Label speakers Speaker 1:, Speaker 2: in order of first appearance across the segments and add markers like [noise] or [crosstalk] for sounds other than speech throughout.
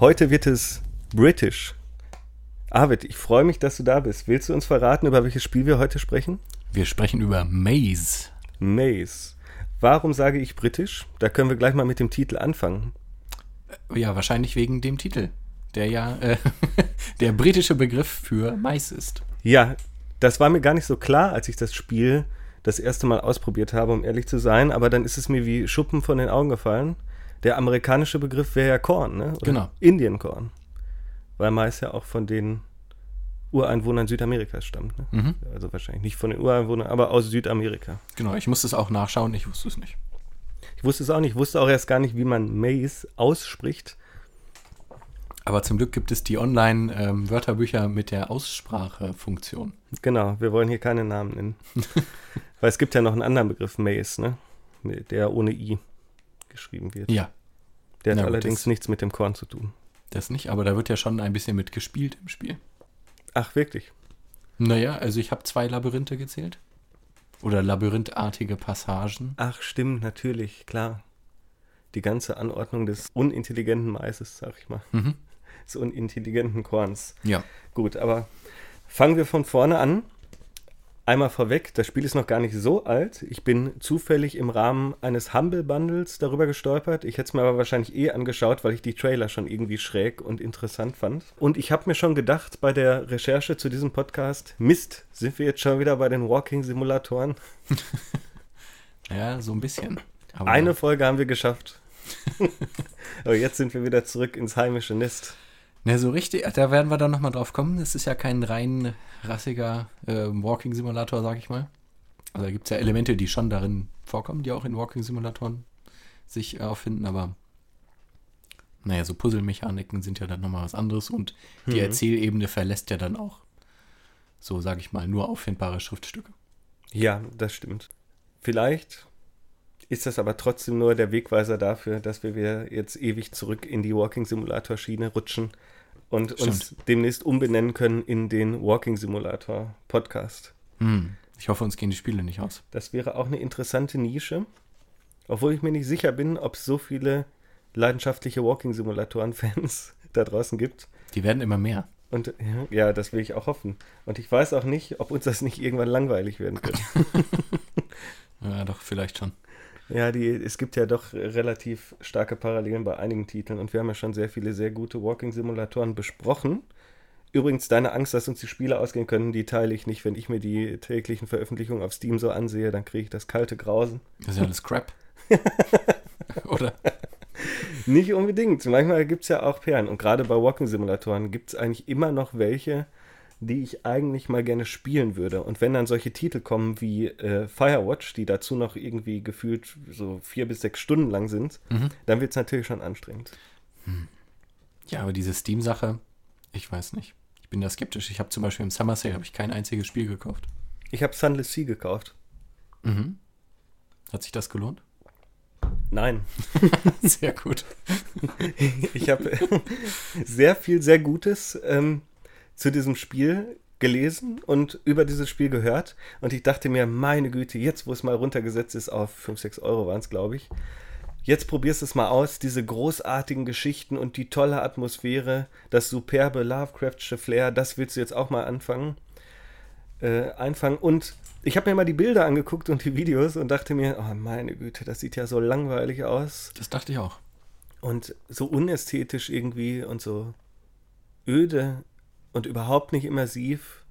Speaker 1: Heute wird es British. Arvid, ich freue mich, dass du da bist. Willst du uns verraten, über welches Spiel wir heute sprechen?
Speaker 2: Wir sprechen über Maze.
Speaker 1: Maze. Warum sage ich britisch? Da können wir gleich mal mit dem Titel anfangen.
Speaker 2: Ja, wahrscheinlich wegen dem Titel, der ja äh, [laughs] der britische Begriff für Mais ist.
Speaker 1: Ja, das war mir gar nicht so klar, als ich das Spiel das erste Mal ausprobiert habe, um ehrlich zu sein. Aber dann ist es mir wie Schuppen von den Augen gefallen. Der amerikanische Begriff wäre ja Korn, ne? Oder
Speaker 2: Genau.
Speaker 1: Indienkorn. Weil Mais ja auch von den Ureinwohnern Südamerikas stammt. Ne?
Speaker 2: Mhm.
Speaker 1: Also wahrscheinlich nicht von den Ureinwohnern, aber aus Südamerika.
Speaker 2: Genau, ich musste es auch nachschauen, ich wusste es nicht.
Speaker 1: Ich wusste es auch nicht. Ich wusste auch erst gar nicht, wie man Maize ausspricht.
Speaker 2: Aber zum Glück gibt es die Online-Wörterbücher mit der Aussprachefunktion.
Speaker 1: Genau, wir wollen hier keine Namen nennen. [laughs] Weil es gibt ja noch einen anderen Begriff, Maize, ne? Der ohne I geschrieben wird.
Speaker 2: Ja,
Speaker 1: Der hat
Speaker 2: gut,
Speaker 1: allerdings nichts mit dem Korn zu tun.
Speaker 2: das nicht, aber da wird ja schon ein bisschen mit gespielt im Spiel.
Speaker 1: Ach, wirklich?
Speaker 2: Naja, also ich habe zwei Labyrinthe gezählt. Oder labyrinthartige Passagen.
Speaker 1: Ach, stimmt, natürlich, klar. Die ganze Anordnung des unintelligenten Maises, sag ich mal.
Speaker 2: Mhm. [laughs]
Speaker 1: Des unintelligenten Korns.
Speaker 2: Ja.
Speaker 1: Gut, aber fangen wir von vorne an. Einmal vorweg, das Spiel ist noch gar nicht so alt. Ich bin zufällig im Rahmen eines Humble Bundles darüber gestolpert. Ich hätte es mir aber wahrscheinlich eh angeschaut, weil ich die Trailer schon irgendwie schräg und interessant fand. Und ich habe mir schon gedacht bei der Recherche zu diesem Podcast, Mist, sind wir jetzt schon wieder bei den Walking-Simulatoren? [laughs]
Speaker 2: Ja, so ein bisschen. Aber
Speaker 1: Eine Folge haben wir geschafft. aber [laughs] jetzt sind wir wieder zurück ins heimische Nest.
Speaker 2: Ne, so richtig, da werden wir dann nochmal drauf kommen. Das ist ja kein rein rassiger äh, Walking-Simulator, sag ich mal. Also da gibt es ja Elemente, die schon darin vorkommen, die auch in Walking-Simulatoren sich äh, auffinden, aber naja, so Puzzle-Mechaniken sind ja dann nochmal was anderes und die
Speaker 1: Mhm.
Speaker 2: Erzählebene verlässt ja dann auch, so sag ich mal, nur auffindbare Schriftstücke.
Speaker 1: Ja, das stimmt. Vielleicht ist das aber trotzdem nur der Wegweiser dafür, dass wir jetzt ewig zurück in die Walking Simulator Schiene rutschen und uns demnächst umbenennen können in den Walking Simulator Podcast.
Speaker 2: Hm. Ich hoffe, uns gehen die Spiele nicht aus.
Speaker 1: Das wäre auch eine interessante Nische, obwohl ich mir nicht sicher bin, ob es so viele leidenschaftliche Walking Simulatoren Fans [laughs] da draußen gibt.
Speaker 2: Die werden immer mehr.
Speaker 1: Und ja, das will ich auch hoffen. Und ich weiß auch nicht, ob uns das nicht irgendwann langweilig werden [laughs] könnte.
Speaker 2: Ja, doch, vielleicht schon.
Speaker 1: Ja, die, es gibt ja doch relativ starke Parallelen bei einigen Titeln und wir haben ja schon sehr viele sehr gute Walking-Simulatoren besprochen. Übrigens, deine Angst, dass uns die Spiele ausgehen können, die teile ich nicht. Wenn ich mir die täglichen Veröffentlichungen auf Steam so ansehe, dann kriege ich das kalte Grausen.
Speaker 2: Das ist ja alles Crap. [laughs] Oder?
Speaker 1: Nicht unbedingt. Manchmal gibt es ja auch Perlen. Und gerade bei Walking-Simulatoren gibt es eigentlich immer noch welche, die ich eigentlich mal gerne spielen würde. Und wenn dann solche Titel kommen wie äh, Firewatch, die dazu noch irgendwie gefühlt so vier bis sechs Stunden lang sind,
Speaker 2: Mhm.
Speaker 1: dann wird es natürlich schon anstrengend.
Speaker 2: Ja, aber diese Steam-Sache, ich weiß nicht. Ich bin da skeptisch. Ich habe zum Beispiel im Summer Sale habe ich kein einziges Spiel gekauft.
Speaker 1: Ich habe Sunless Sea gekauft.
Speaker 2: Mhm. Hat sich das gelohnt?
Speaker 1: Nein. [laughs]
Speaker 2: Sehr gut. [laughs]
Speaker 1: Ich habe [laughs] sehr viel, sehr Gutes ähm, zu diesem Spiel gelesen und über dieses Spiel gehört. Und ich dachte mir, meine Güte, jetzt, wo es mal runtergesetzt ist auf 5, 6 Euro waren es, glaube ich. Jetzt probierst du es mal aus, diese großartigen Geschichten und die tolle Atmosphäre, das superbe Lovecraftsche Flair, das willst du jetzt auch mal anfangen. Äh, einfangen. Und ich habe mir mal die Bilder angeguckt und die Videos und dachte mir, oh meine Güte, das sieht ja so langweilig aus.
Speaker 2: Das dachte ich auch.
Speaker 1: und so unästhetisch irgendwie und so öde und überhaupt nicht immersiv.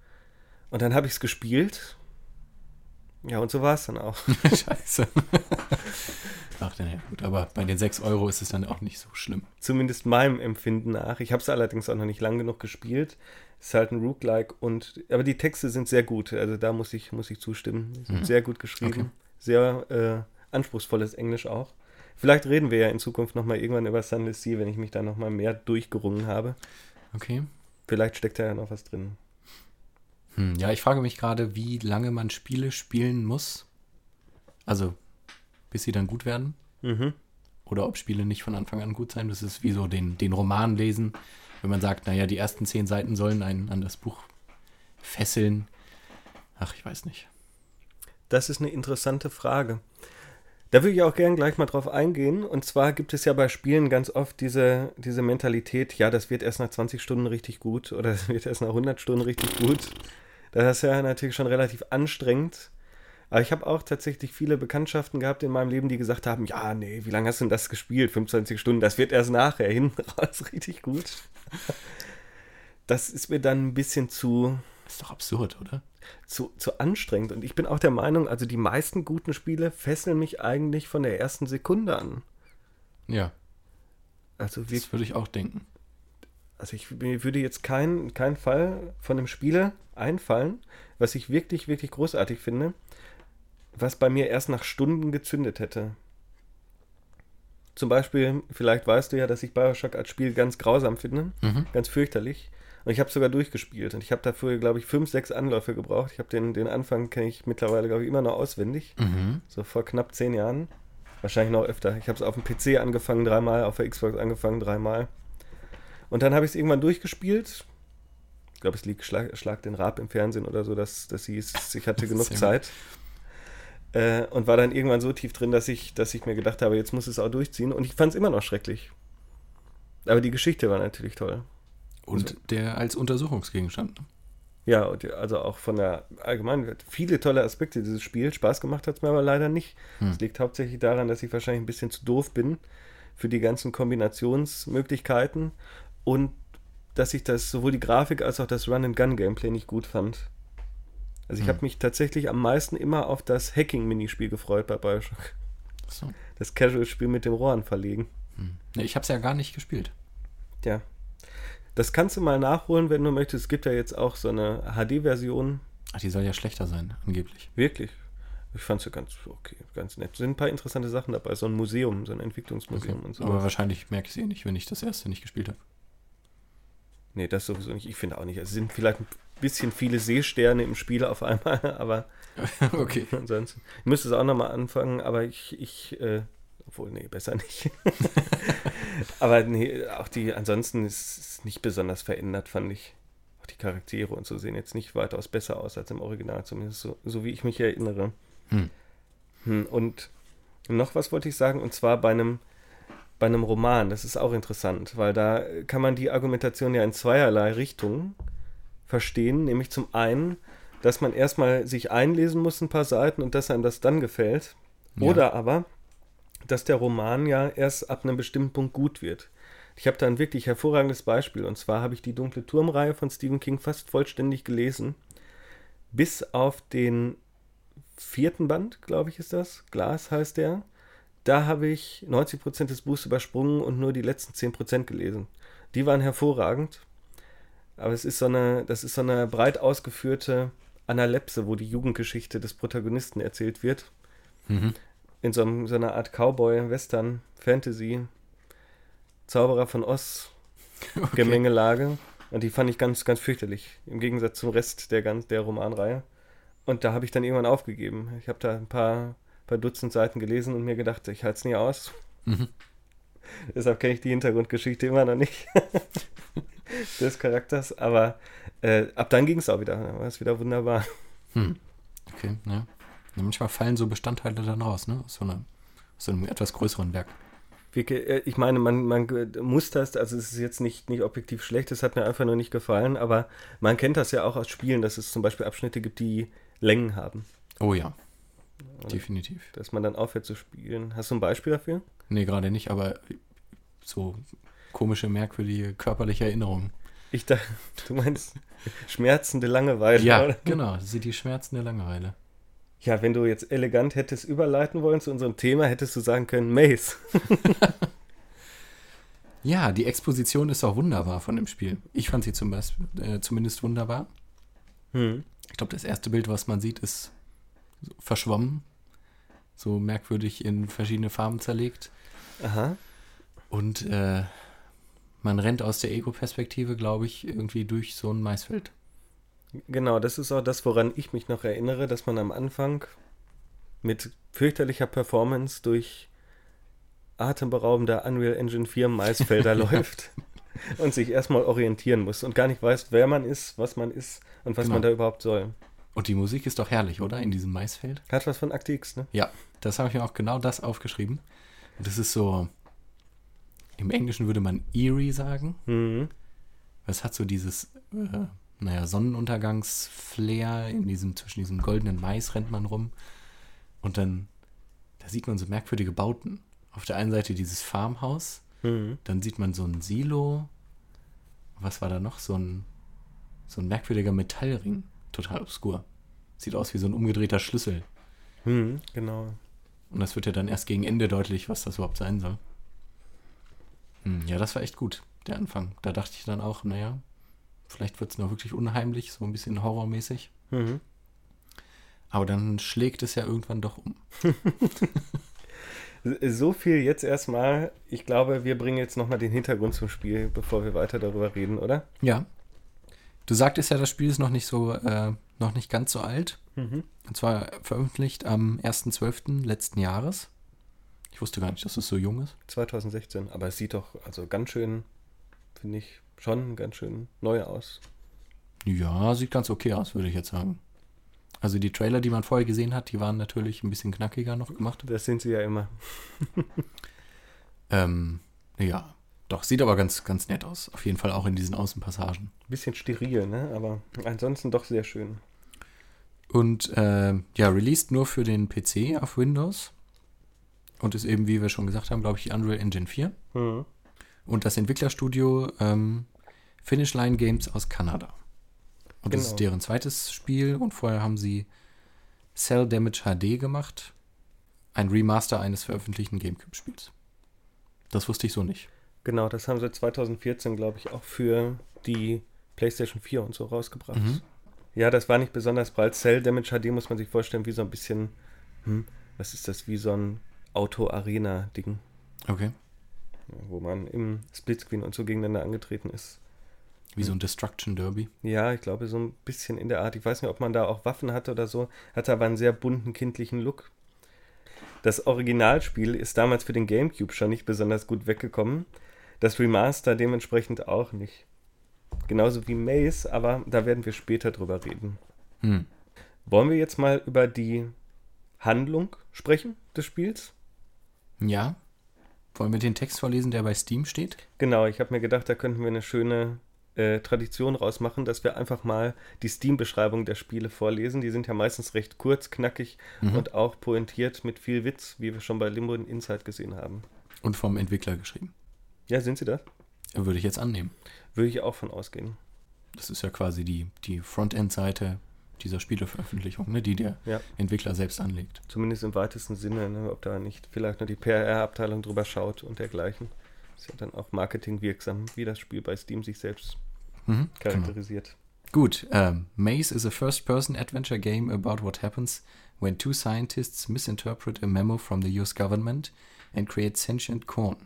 Speaker 1: Und dann habe ich es gespielt. Ja, und so war es dann auch. [laughs]
Speaker 2: Scheiße. Ach, naja, gut. Aber bei den 6 Euro ist es dann auch nicht so schlimm.
Speaker 1: Zumindest meinem Empfinden nach. Ich habe es allerdings auch noch nicht lang genug gespielt. Es ist halt ein Roguelike und aber die Texte sind sehr gut. Also da muss ich, muss ich zustimmen. Sind
Speaker 2: Mhm.
Speaker 1: sehr gut geschrieben.
Speaker 2: Okay.
Speaker 1: Sehr äh, anspruchsvolles Englisch auch. Vielleicht reden wir ja in Zukunft nochmal irgendwann über Sunless Sea, wenn ich mich da nochmal mehr durchgerungen habe.
Speaker 2: Okay.
Speaker 1: Vielleicht steckt da ja noch was drin.
Speaker 2: Hm, ja, ich frage mich gerade, wie lange man Spiele spielen muss. Also, bis sie dann gut werden.
Speaker 1: Mhm.
Speaker 2: Oder ob Spiele nicht von Anfang an gut sein. Das ist wie so den, den Roman lesen. Wenn man sagt, naja, die ersten zehn Seiten sollen einen an das Buch fesseln. Ach, ich weiß nicht.
Speaker 1: Das ist eine interessante Frage. Da würde ich auch gern gleich mal drauf eingehen. Und zwar gibt es ja bei Spielen ganz oft diese, diese Mentalität, ja, das wird erst nach 20 Stunden richtig gut oder das wird erst nach 100 Stunden richtig gut. Das ist ja natürlich schon relativ anstrengend. Aber ich habe auch tatsächlich viele Bekanntschaften gehabt in meinem Leben, die gesagt haben, ja, nee, wie lange hast du denn das gespielt? 25 Stunden, das wird erst nachher [laughs] hinten raus richtig gut. Das ist mir dann ein bisschen zu...
Speaker 2: Ist doch absurd, oder?
Speaker 1: Zu, zu anstrengend. Und ich bin auch der Meinung, also die meisten guten Spiele fesseln mich eigentlich von der ersten Sekunde an.
Speaker 2: Ja.
Speaker 1: Also, wie,
Speaker 2: Das würde ich auch denken.
Speaker 1: also ich mir würde jetzt kein, kein Fall von einem Spiele einfallen, was ich wirklich, wirklich großartig finde, was bei mir erst nach Stunden gezündet hätte. Zum Beispiel, vielleicht weißt du ja, dass ich Bioshock als Spiel ganz grausam finde,
Speaker 2: Mhm.
Speaker 1: ganz fürchterlich. Und ich habe sogar durchgespielt. Und ich habe dafür, glaube ich, fünf, sechs Anläufe gebraucht. Ich habe den, den Anfang, kenne ich mittlerweile, glaube ich, immer noch auswendig.
Speaker 2: Mhm.
Speaker 1: So vor knapp zehn Jahren. Wahrscheinlich noch öfter. Ich habe es auf dem PC angefangen dreimal, auf der Xbox angefangen dreimal. Und dann habe ich es irgendwann durchgespielt. Ich glaube, es liegt Schlag, Schlag den Rab im Fernsehen oder so, dass, dass hieß, ich hatte [laughs] genug Zeit. Äh, und war dann irgendwann so tief drin, dass ich, dass ich mir gedacht habe, jetzt muss es auch durchziehen. Und ich fand es immer noch schrecklich. Aber die Geschichte war natürlich toll.
Speaker 2: Und der als Untersuchungsgegenstand. ne?
Speaker 1: Ja, und also auch von der allgemeinen, viele tolle Aspekte dieses Spiels. Spaß gemacht hat es mir aber leider nicht. Es
Speaker 2: Hm.
Speaker 1: liegt hauptsächlich daran, dass ich wahrscheinlich ein bisschen zu doof bin für die ganzen Kombinationsmöglichkeiten und dass ich das sowohl die Grafik als auch das Run-and-Gun-Gameplay nicht gut fand. Also ich
Speaker 2: Hm.
Speaker 1: habe mich tatsächlich am meisten immer auf das Hacking-Minispiel gefreut bei Bioshock.
Speaker 2: Achso.
Speaker 1: Das Casual-Spiel mit dem Rohren verlegen.
Speaker 2: Hm. Nee, ich habe es ja gar nicht gespielt.
Speaker 1: Ja. Das kannst du mal nachholen, wenn du möchtest. Es gibt ja jetzt auch so eine HD-Version.
Speaker 2: Ach, die soll ja schlechter sein, angeblich.
Speaker 1: Wirklich. Ich fand sie ganz okay, ganz nett. Sind ein paar interessante Sachen dabei. So ein Museum, so ein Entwicklungsmuseum und so.
Speaker 2: Aber wahrscheinlich merke ich es eh nicht, wenn ich das erste nicht gespielt habe.
Speaker 1: Nee, das sowieso nicht. Ich finde auch nicht. Es sind vielleicht ein bisschen viele Seesterne im Spiel auf einmal, [laughs] aber [laughs]
Speaker 2: okay.
Speaker 1: ansonsten. Ich müsste es auch nochmal anfangen, aber ich, ich, äh, obwohl, nee, besser nicht. [laughs] aber nee, auch die, ansonsten ist es nicht besonders verändert, fand ich. Auch die Charaktere und so sehen jetzt nicht weitaus besser aus als im Original, zumindest so, so wie ich mich erinnere.
Speaker 2: Hm.
Speaker 1: Hm, und noch was wollte ich sagen, und zwar bei einem, bei einem Roman. Das ist auch interessant, weil da kann man die Argumentation ja in zweierlei Richtungen verstehen. Nämlich zum einen, dass man erstmal sich einlesen muss, ein paar Seiten, und dass einem das dann gefällt.
Speaker 2: Ja.
Speaker 1: Oder aber, dass der Roman ja erst ab einem bestimmten Punkt gut wird. Ich habe da ein wirklich hervorragendes Beispiel. Und zwar habe ich die Dunkle Turmreihe von Stephen King fast vollständig gelesen. Bis auf den vierten Band, glaube ich, ist das. Glas heißt der. Da habe ich 90% des Buchs übersprungen und nur die letzten 10% gelesen. Die waren hervorragend. Aber es ist so eine, das ist so eine breit ausgeführte Analepse, wo die Jugendgeschichte des Protagonisten erzählt wird.
Speaker 2: Mhm.
Speaker 1: In so, einem, so einer Art Cowboy, Western, Fantasy, Zauberer von Oz, [laughs]
Speaker 2: Okay.
Speaker 1: Gemengelage. Und die fand ich ganz, ganz fürchterlich. Im Gegensatz zum Rest der, ganz, der Romanreihe. Und da habe ich dann irgendwann aufgegeben. Ich habe da ein paar, paar Dutzend Seiten gelesen und mir gedacht, ich halte es nie aus.
Speaker 2: Mhm. [laughs]
Speaker 1: Deshalb kenne ich die Hintergrundgeschichte immer noch nicht [laughs] des Charakters. Aber äh, ab dann ging es auch wieder. Da war es wieder wunderbar.
Speaker 2: Hm. Okay, ja. Manchmal fallen so Bestandteile dann raus, ne? Aus so, einer, aus so einem etwas größeren Werk.
Speaker 1: Äh, Ich meine, man, man muss das, also es ist jetzt nicht, nicht objektiv schlecht, es hat mir einfach nur nicht gefallen, aber man kennt das ja auch aus Spielen, dass es zum Beispiel Abschnitte gibt, die Längen haben.
Speaker 2: Oh ja,
Speaker 1: Oder?
Speaker 2: definitiv.
Speaker 1: Dass man dann aufhört zu spielen. Hast du ein Beispiel dafür?
Speaker 2: Nee, gerade nicht, aber so komische, merkwürdige körperliche Erinnerungen.
Speaker 1: Ich dachte, du meinst schmerzende Langeweile.
Speaker 2: Ja,
Speaker 1: oder?
Speaker 2: genau. Sind die Schmerzen der Langeweile.
Speaker 1: Ja, wenn du jetzt elegant hättest überleiten wollen zu unserem Thema, hättest du sagen können, Maze. [laughs] [laughs]
Speaker 2: Ja, die Exposition ist auch wunderbar von dem Spiel. Ich fand sie zum Beispiel, äh, zumindest wunderbar.
Speaker 1: Hm.
Speaker 2: Ich glaube, das erste Bild, was man sieht, ist verschwommen. So merkwürdig in verschiedene Farben zerlegt.
Speaker 1: Aha.
Speaker 2: Und äh, man rennt aus der Ego-Perspektive, glaube ich, irgendwie durch so ein Maisfeld.
Speaker 1: Genau, das ist auch das, woran ich mich noch erinnere, dass man am Anfang mit fürchterlicher Performance durch atemberaubender Unreal Engine 4 Maisfelder [laughs] läuft und sich erstmal orientieren muss und gar nicht weiß, wer man ist, was man ist und was
Speaker 2: Genau.
Speaker 1: man da überhaupt soll.
Speaker 2: Und die Musik ist doch herrlich, oder? In diesem Maisfeld.
Speaker 1: Hat was von Akte X, ne?
Speaker 2: Ja, das habe ich mir auch genau das aufgeschrieben. Und das ist so, im Englischen würde man eerie sagen.
Speaker 1: Mhm.
Speaker 2: Es hat so dieses, äh, naja, Sonnenuntergangsflair in diesem, zwischen diesem goldenen Mais rennt man rum. Und dann, da sieht man so merkwürdige Bauten. Auf der einen Seite dieses Farmhaus,
Speaker 1: Mhm.
Speaker 2: dann sieht man so ein Silo. Was war da noch? So ein, so ein merkwürdiger Metallring. Total obskur. Sieht aus wie so ein umgedrehter Schlüssel.
Speaker 1: Mhm. Genau.
Speaker 2: Und das wird ja dann erst gegen Ende deutlich, was das überhaupt sein soll. Hm, ja, das war echt gut, der Anfang. Da dachte ich dann auch, naja, vielleicht wird es noch wirklich unheimlich, so ein bisschen horrormäßig.
Speaker 1: Mhm.
Speaker 2: Aber dann schlägt es ja irgendwann doch um. [laughs]
Speaker 1: So viel jetzt erstmal. Ich glaube, wir bringen jetzt nochmal den Hintergrund zum Spiel, bevor wir weiter darüber reden, oder?
Speaker 2: Ja. Du sagtest ja, das Spiel ist noch nicht so, äh, noch nicht ganz so alt.
Speaker 1: Mhm.
Speaker 2: Und zwar veröffentlicht am 1.12. letzten Jahres. Ich wusste gar nicht, dass es so jung ist.
Speaker 1: 2016. Aber es sieht doch also ganz schön, finde ich, schon ganz schön neu aus.
Speaker 2: Ja, sieht ganz okay aus, würde ich jetzt sagen. Also die Trailer, die man vorher gesehen hat, die waren natürlich ein bisschen knackiger noch gemacht.
Speaker 1: Das sind sie ja immer. [laughs]
Speaker 2: Ähm, ja, doch, sieht aber ganz, ganz nett aus. Auf jeden Fall auch in diesen Außenpassagen.
Speaker 1: Bisschen steril, ne? Aber ansonsten doch sehr schön.
Speaker 2: Und äh, ja, released nur für den PC auf Windows. Und ist eben, wie wir schon gesagt haben, glaube ich, die Unreal Engine 4.
Speaker 1: Mhm.
Speaker 2: Und das Entwicklerstudio ähm, Finish Line Games aus Kanada. Und das
Speaker 1: Genau.
Speaker 2: ist deren zweites Spiel. Und vorher haben sie Cell Damage HD gemacht. Ein Remaster eines veröffentlichten Gamecube-Spiels. Das wusste ich so nicht.
Speaker 1: Genau, das haben sie 2014, glaube ich, auch für die PlayStation 4 und so rausgebracht.
Speaker 2: Mhm.
Speaker 1: Ja, das war nicht besonders breit. Cell Damage HD muss man sich vorstellen, wie so ein bisschen, hm, was ist das, wie so ein Auto-Arena-Ding,
Speaker 2: Okay.
Speaker 1: Wo man im Splitscreen und so gegeneinander angetreten ist.
Speaker 2: Wie so ein Destruction Derby.
Speaker 1: Ja, ich glaube, so ein bisschen in der Art. Ich weiß nicht, ob man da auch Waffen hatte oder so. Hatte aber einen sehr bunten, kindlichen Look. Das Originalspiel ist damals für den GameCube schon nicht besonders gut weggekommen. Das Remaster dementsprechend auch nicht. Genauso wie Maze, aber da werden wir später drüber reden.
Speaker 2: Hm.
Speaker 1: Wollen wir jetzt mal über die Handlung sprechen des Spiels?
Speaker 2: Ja. Wollen wir den Text vorlesen, der bei Steam steht?
Speaker 1: Genau, ich habe mir gedacht, da könnten wir eine schöne äh, Tradition rausmachen, dass wir einfach mal die Steam-Beschreibung der Spiele vorlesen. Die sind ja meistens recht kurz, knackig
Speaker 2: Mhm.
Speaker 1: und auch pointiert mit viel Witz, wie wir schon bei Limbo und Inside gesehen haben.
Speaker 2: Und vom Entwickler geschrieben.
Speaker 1: Ja, sind sie das?
Speaker 2: Würde ich jetzt annehmen.
Speaker 1: Würde ich auch von ausgehen.
Speaker 2: Das ist ja quasi die, die Frontend-Seite dieser Spieleveröffentlichung, ne, die der
Speaker 1: Ja.
Speaker 2: Entwickler selbst anlegt.
Speaker 1: Zumindest im weitesten Sinne, ne, ob da nicht vielleicht nur die PR-Abteilung drüber schaut und dergleichen. Ist ja dann auch marketingwirksam, wie das Spiel bei Steam sich selbst
Speaker 2: Mhm, genau.
Speaker 1: charakterisiert.
Speaker 2: Gut, ähm, Maze is a first-person adventure game about what happens when two scientists misinterpret a memo from the US government and create sentient corn.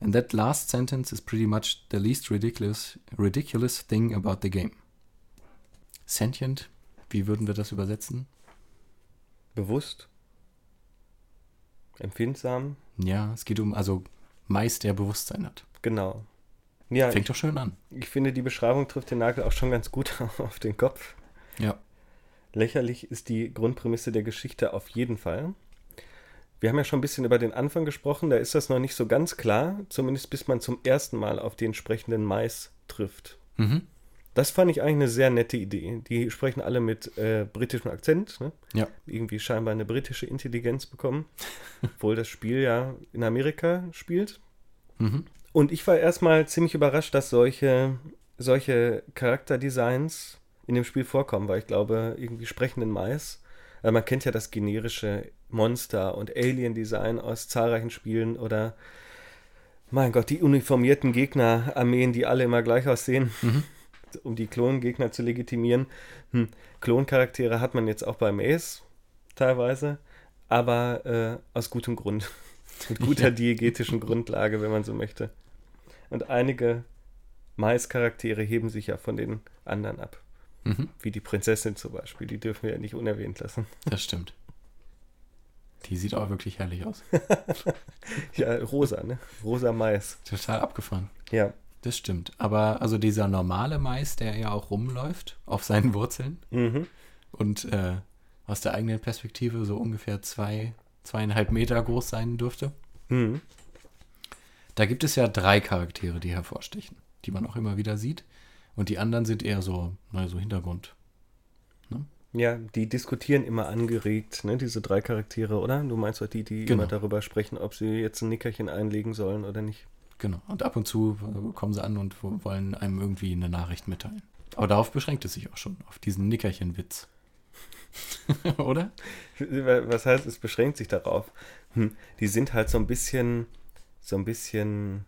Speaker 2: And that last sentence is pretty much the least ridiculous, ridiculous thing about the game. Sentient, wie würden wir das übersetzen?
Speaker 1: Bewusst, empfindsam,
Speaker 2: Ja, es geht um, also Mais, der Bewusstsein hat.
Speaker 1: genau. Ja,
Speaker 2: Fängt doch schön an.
Speaker 1: Ich finde, die Beschreibung trifft den Nagel auch schon ganz gut [laughs] auf den Kopf.
Speaker 2: Ja.
Speaker 1: Lächerlich ist die Grundprämisse der Geschichte auf jeden Fall. Wir haben ja schon ein bisschen über den Anfang gesprochen, da ist das noch nicht so ganz klar, zumindest bis man zum ersten Mal auf den sprechenden Mais trifft.
Speaker 2: Mhm.
Speaker 1: Das fand ich eigentlich eine sehr nette Idee. Die sprechen alle mit äh, britischem Akzent, ne?
Speaker 2: Ja.
Speaker 1: irgendwie scheinbar eine britische Intelligenz bekommen, obwohl das Spiel ja in Amerika spielt.
Speaker 2: Mhm.
Speaker 1: Und ich war erstmal ziemlich überrascht, dass solche, solche Charakterdesigns in dem Spiel vorkommen, weil ich glaube, irgendwie sprechenden Mais. Also man kennt ja das generische Monster- und Alien-Design aus zahlreichen Spielen oder, mein Gott, die uniformierten Gegnerarmeen, die alle immer gleich aussehen,
Speaker 2: Mhm.
Speaker 1: Um die Klongegner zu legitimieren. Hm. Kloncharaktere hat man jetzt auch bei Maze teilweise, aber äh, aus gutem Grund. [laughs] Mit guter
Speaker 2: Ja.
Speaker 1: diegetischen Grundlage, wenn man so möchte. Und einige Mais-Charaktere heben sich ja von den anderen ab.
Speaker 2: Mhm.
Speaker 1: Wie die Prinzessin zum Beispiel. Die dürfen wir ja nicht unerwähnt lassen.
Speaker 2: Das stimmt. Die sieht auch wirklich herrlich aus. [laughs]
Speaker 1: Ja, rosa, ne? Rosa Mais.
Speaker 2: Total abgefahren.
Speaker 1: Ja.
Speaker 2: Das stimmt. Aber also dieser normale Mais, der ja auch rumläuft auf seinen Wurzeln,
Speaker 1: Mhm.
Speaker 2: und äh, aus der eigenen Perspektive so ungefähr zwei, zweieinhalb Meter groß sein dürfte.
Speaker 1: Mhm.
Speaker 2: Da gibt es ja drei Charaktere, die hervorstechen, die man auch immer wieder sieht. Und die anderen sind eher so, naja, so Hintergrund.
Speaker 1: Ja, die diskutieren immer angeregt, ne, diese drei Charaktere, oder? Du meinst doch die, die
Speaker 2: Genau.
Speaker 1: immer darüber sprechen, ob sie jetzt ein Nickerchen einlegen sollen oder nicht.
Speaker 2: Genau. Und ab und zu äh, kommen sie an und wo- wollen einem irgendwie eine Nachricht mitteilen. Aber darauf beschränkt es sich auch schon, auf diesen Nickerchen-Witz. [laughs] Oder?
Speaker 1: Was heißt, es beschränkt sich darauf? Hm, die sind halt so ein bisschen, so ein bisschen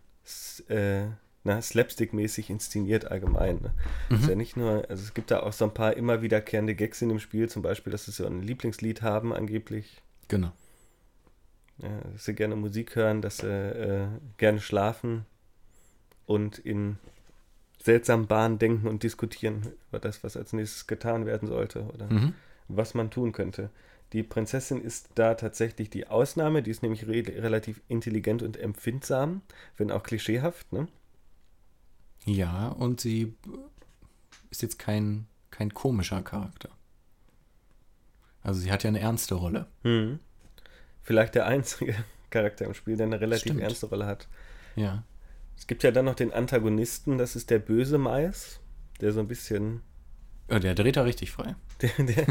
Speaker 1: äh, slapstick-mäßig inszeniert allgemein. Ne? Ist ja nicht nur, also es gibt da auch so ein paar immer wiederkehrende Gags in dem Spiel, zum Beispiel, dass sie so ein Lieblingslied haben, angeblich.
Speaker 2: Genau.
Speaker 1: Ja, dass sie gerne Musik hören, dass sie äh, gerne schlafen und in seltsamen Bahnen denken und diskutieren über das, was als nächstes getan werden sollte oder
Speaker 2: Mhm.
Speaker 1: was man tun könnte. Die Prinzessin ist da tatsächlich die Ausnahme, die ist nämlich re relativ intelligent und empfindsam, wenn auch klischeehaft. Ne?
Speaker 2: Ja, und sie ist jetzt kein, kein komischer Charakter. Also sie hat ja eine ernste Rolle.
Speaker 1: Hm. Vielleicht der einzige [laughs] Charakter im Spiel, der eine relativ
Speaker 2: Stimmt.
Speaker 1: ernste Rolle hat.
Speaker 2: Ja.
Speaker 1: Es gibt ja dann noch den Antagonisten, das ist der böse Mais, der so ein bisschen
Speaker 2: Ja, Der dreht da richtig frei. [laughs]
Speaker 1: der, der,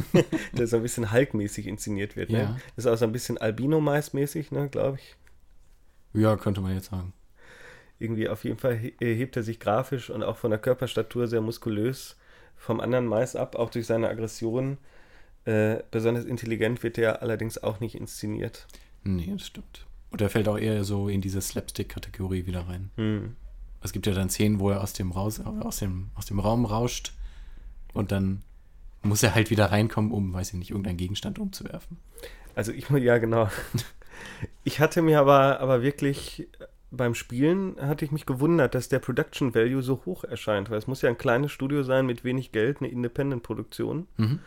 Speaker 1: der so ein bisschen Hulk-mäßig inszeniert wird. Ne?
Speaker 2: Ja.
Speaker 1: Das ist auch so ein bisschen Albino-Mais-mäßig, ne, glaube ich.
Speaker 2: Ja, könnte man jetzt sagen.
Speaker 1: Irgendwie auf jeden Fall he- hebt er sich grafisch und auch von der Körperstatur sehr muskulös vom anderen Mais ab, auch durch seine Aggression. Äh, besonders intelligent wird er allerdings auch nicht inszeniert.
Speaker 2: Nee, das stimmt. Und er fällt auch eher so in diese Slapstick-Kategorie wieder rein.
Speaker 1: Hm.
Speaker 2: Es gibt ja dann Szenen, wo er aus dem, Raus, aus dem, aus dem Raum rauscht und dann muss er halt wieder reinkommen, um, weiß ich nicht, irgendeinen Gegenstand umzuwerfen.
Speaker 1: Also ich, [laughs] ja genau. Ich hatte mir aber, aber wirklich beim Spielen hatte ich mich gewundert, dass der Production Value so hoch erscheint, weil es muss ja ein kleines Studio sein mit wenig Geld, eine Independent-Produktion.
Speaker 2: Mhm.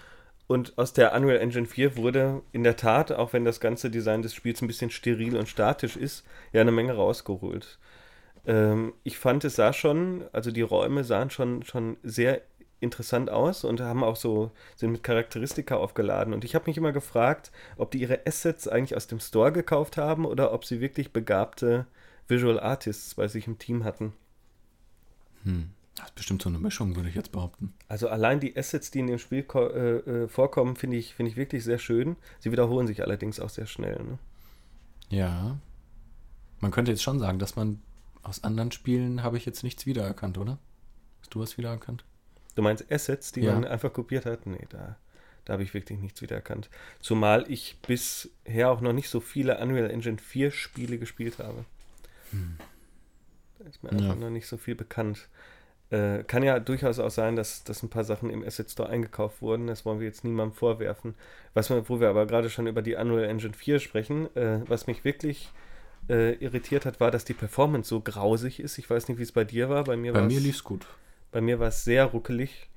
Speaker 1: Und aus der Unreal Engine 4 wurde in der Tat, auch wenn das ganze Design des Spiels ein bisschen steril und statisch ist, ja eine Menge rausgeholt. Ähm, ich fand, es sah schon, also die Räume sahen schon, schon sehr interessant aus und haben auch so, sind mit Charakteristika aufgeladen. Und ich habe mich immer gefragt, ob die ihre Assets eigentlich aus dem Store gekauft haben oder ob sie wirklich begabte Visual Artists bei sich im Team hatten.
Speaker 2: Hm. Das ist bestimmt so eine Mischung, würde ich jetzt behaupten.
Speaker 1: Also allein die Assets, die in dem Spiel äh, äh, vorkommen, finde ich, finde ich wirklich sehr schön. Sie wiederholen sich allerdings auch sehr schnell. Ne?
Speaker 2: Ja. Man könnte jetzt schon sagen, dass man aus anderen Spielen habe ich jetzt nichts wiedererkannt, oder? Hast du was wiedererkannt?
Speaker 1: Du meinst Assets, die
Speaker 2: Ja.
Speaker 1: man einfach kopiert hat? Nee, da, da habe ich wirklich nichts wiedererkannt. Zumal ich bisher auch noch nicht so viele Unreal Engine 4 Spiele gespielt habe. Da ist mir
Speaker 2: Ja.
Speaker 1: einfach noch nicht so viel bekannt. Äh, kann ja durchaus auch sein, dass, dass ein paar Sachen im Asset Store eingekauft wurden. Das wollen wir jetzt niemandem vorwerfen. Was wir, wo wir aber gerade schon über die Unreal Engine 4 sprechen, äh, was mich wirklich äh, irritiert hat, war, dass die Performance so grausig ist. Ich weiß nicht, wie es bei dir war. Bei mir,
Speaker 2: Bei mir lief's gut.
Speaker 1: bei mir war es sehr ruckelig.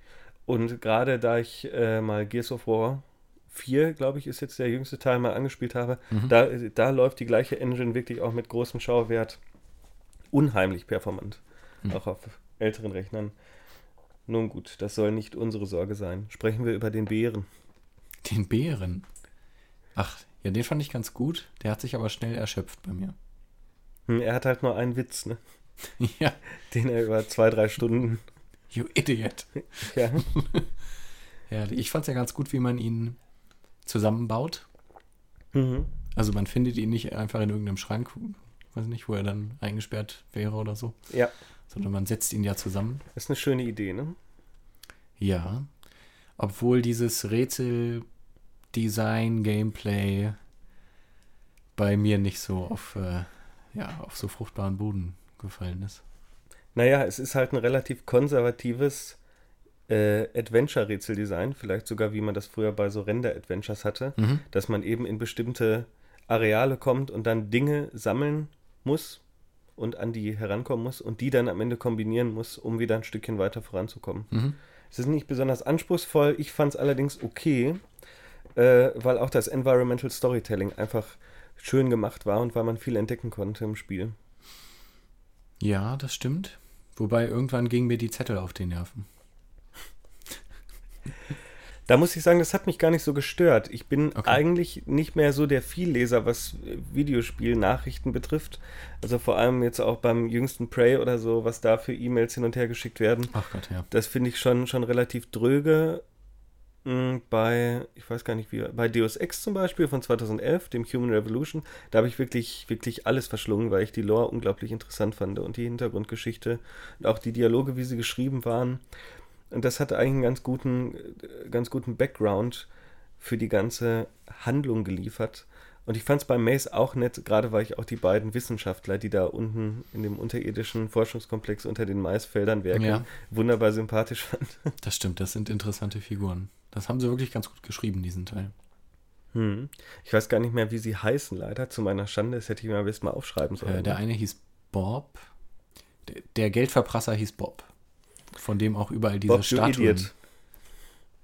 Speaker 1: Und gerade da ich äh, mal Gears of War 4, glaube ich, ist jetzt der jüngste Teil, mal angespielt habe,
Speaker 2: Mhm.
Speaker 1: da, da läuft die gleiche Engine wirklich auch mit großem Schauwert unheimlich performant.
Speaker 2: Mhm.
Speaker 1: Auch auf älteren Rechnern. Nun gut, das soll nicht unsere Sorge sein. Sprechen wir über den Bären.
Speaker 2: Den Bären. Ach, ja, den fand ich ganz gut. Der hat sich aber schnell erschöpft bei mir.
Speaker 1: Hm, er hat halt nur einen Witz, ne? [laughs]
Speaker 2: ja,
Speaker 1: den er über zwei, drei Stunden. [laughs]
Speaker 2: you idiot. [laughs]
Speaker 1: Ja.
Speaker 2: Ja, ich fand's ja ganz gut, wie man ihn zusammenbaut.
Speaker 1: Mhm.
Speaker 2: Also man findet ihn nicht einfach in irgendeinem Schrank, weiß nicht, wo er dann eingesperrt wäre oder so,
Speaker 1: ja,
Speaker 2: sondern man setzt ihn ja zusammen.
Speaker 1: ist eine schöne Idee, ne?
Speaker 2: Ja. Obwohl dieses Rätsel, Design, Gameplay bei mir nicht so auf, äh, ja, auf so fruchtbaren Boden gefallen ist.
Speaker 1: Naja, es ist halt ein relativ konservatives äh, Adventure-Rätseldesign, vielleicht sogar wie man das früher bei so Render-Adventures hatte,
Speaker 2: Mhm.
Speaker 1: dass man eben in bestimmte Areale kommt und dann Dinge sammeln muss und an die herankommen muss und die dann am Ende kombinieren muss, um wieder ein Stückchen weiter voranzukommen.
Speaker 2: Mhm.
Speaker 1: Es ist nicht besonders anspruchsvoll, ich fand es allerdings okay, äh, weil auch das Environmental Storytelling einfach schön gemacht war und weil man viel entdecken konnte im Spiel.
Speaker 2: Ja, das stimmt. Wobei irgendwann gingen mir die Zettel auf die Nerven. [laughs]
Speaker 1: Da muss ich sagen, das hat mich gar nicht so gestört. Ich bin
Speaker 2: Okay.
Speaker 1: eigentlich nicht mehr so der Vielleser, was äh, Videospiel-Nachrichten betrifft. Also vor allem jetzt auch beim jüngsten Prey oder so, was da für E-Mails hin und her geschickt werden.
Speaker 2: Ach Gott, ja.
Speaker 1: Das finde ich schon, schon relativ dröge. Mm, Bei, ich weiß gar nicht wie, bei Deus Ex zum Beispiel von 2011, dem Human Revolution, da habe ich wirklich, wirklich alles verschlungen, weil ich die Lore unglaublich interessant fand und die Hintergrundgeschichte und auch die Dialoge, wie sie geschrieben waren. Und das hatte eigentlich einen ganz guten, äh, ganz guten Background für die ganze Handlung geliefert. Und ich fand es bei Maze auch nett, gerade weil ich auch die beiden Wissenschaftler, die da unten in dem unterirdischen Forschungskomplex unter den Maisfeldern werken,
Speaker 2: Ja.
Speaker 1: wunderbar sympathisch fand. [laughs]
Speaker 2: Das stimmt, das sind interessante Figuren. Das haben sie wirklich ganz gut geschrieben, diesen Teil.
Speaker 1: Hm. Ich weiß gar nicht mehr, wie sie heißen, leider. Zu meiner Schande, das hätte ich mir am besten mal aufschreiben sollen.
Speaker 2: Äh, der eine hieß Bob. Der, der Geldverprasser hieß Bob. Von dem auch überall diese
Speaker 1: Bob,
Speaker 2: Statuen.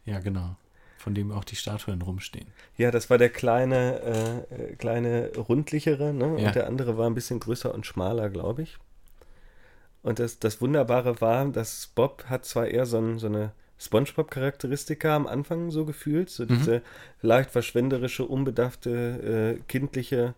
Speaker 2: Ja, genau. Von dem auch die Statuen rumstehen.
Speaker 1: Ja, das war der kleine, äh, äh, kleine, rundlichere, ne?
Speaker 2: Ja.
Speaker 1: Und der andere war ein bisschen größer und schmaler, glaube ich. Und das, das Wunderbare war, dass Bob hat zwar eher so, ein, so eine Spongebob-Charakteristika am Anfang so gefühlt, so
Speaker 2: Mhm.
Speaker 1: diese leicht verschwenderische, unbedachte, äh, kindliche,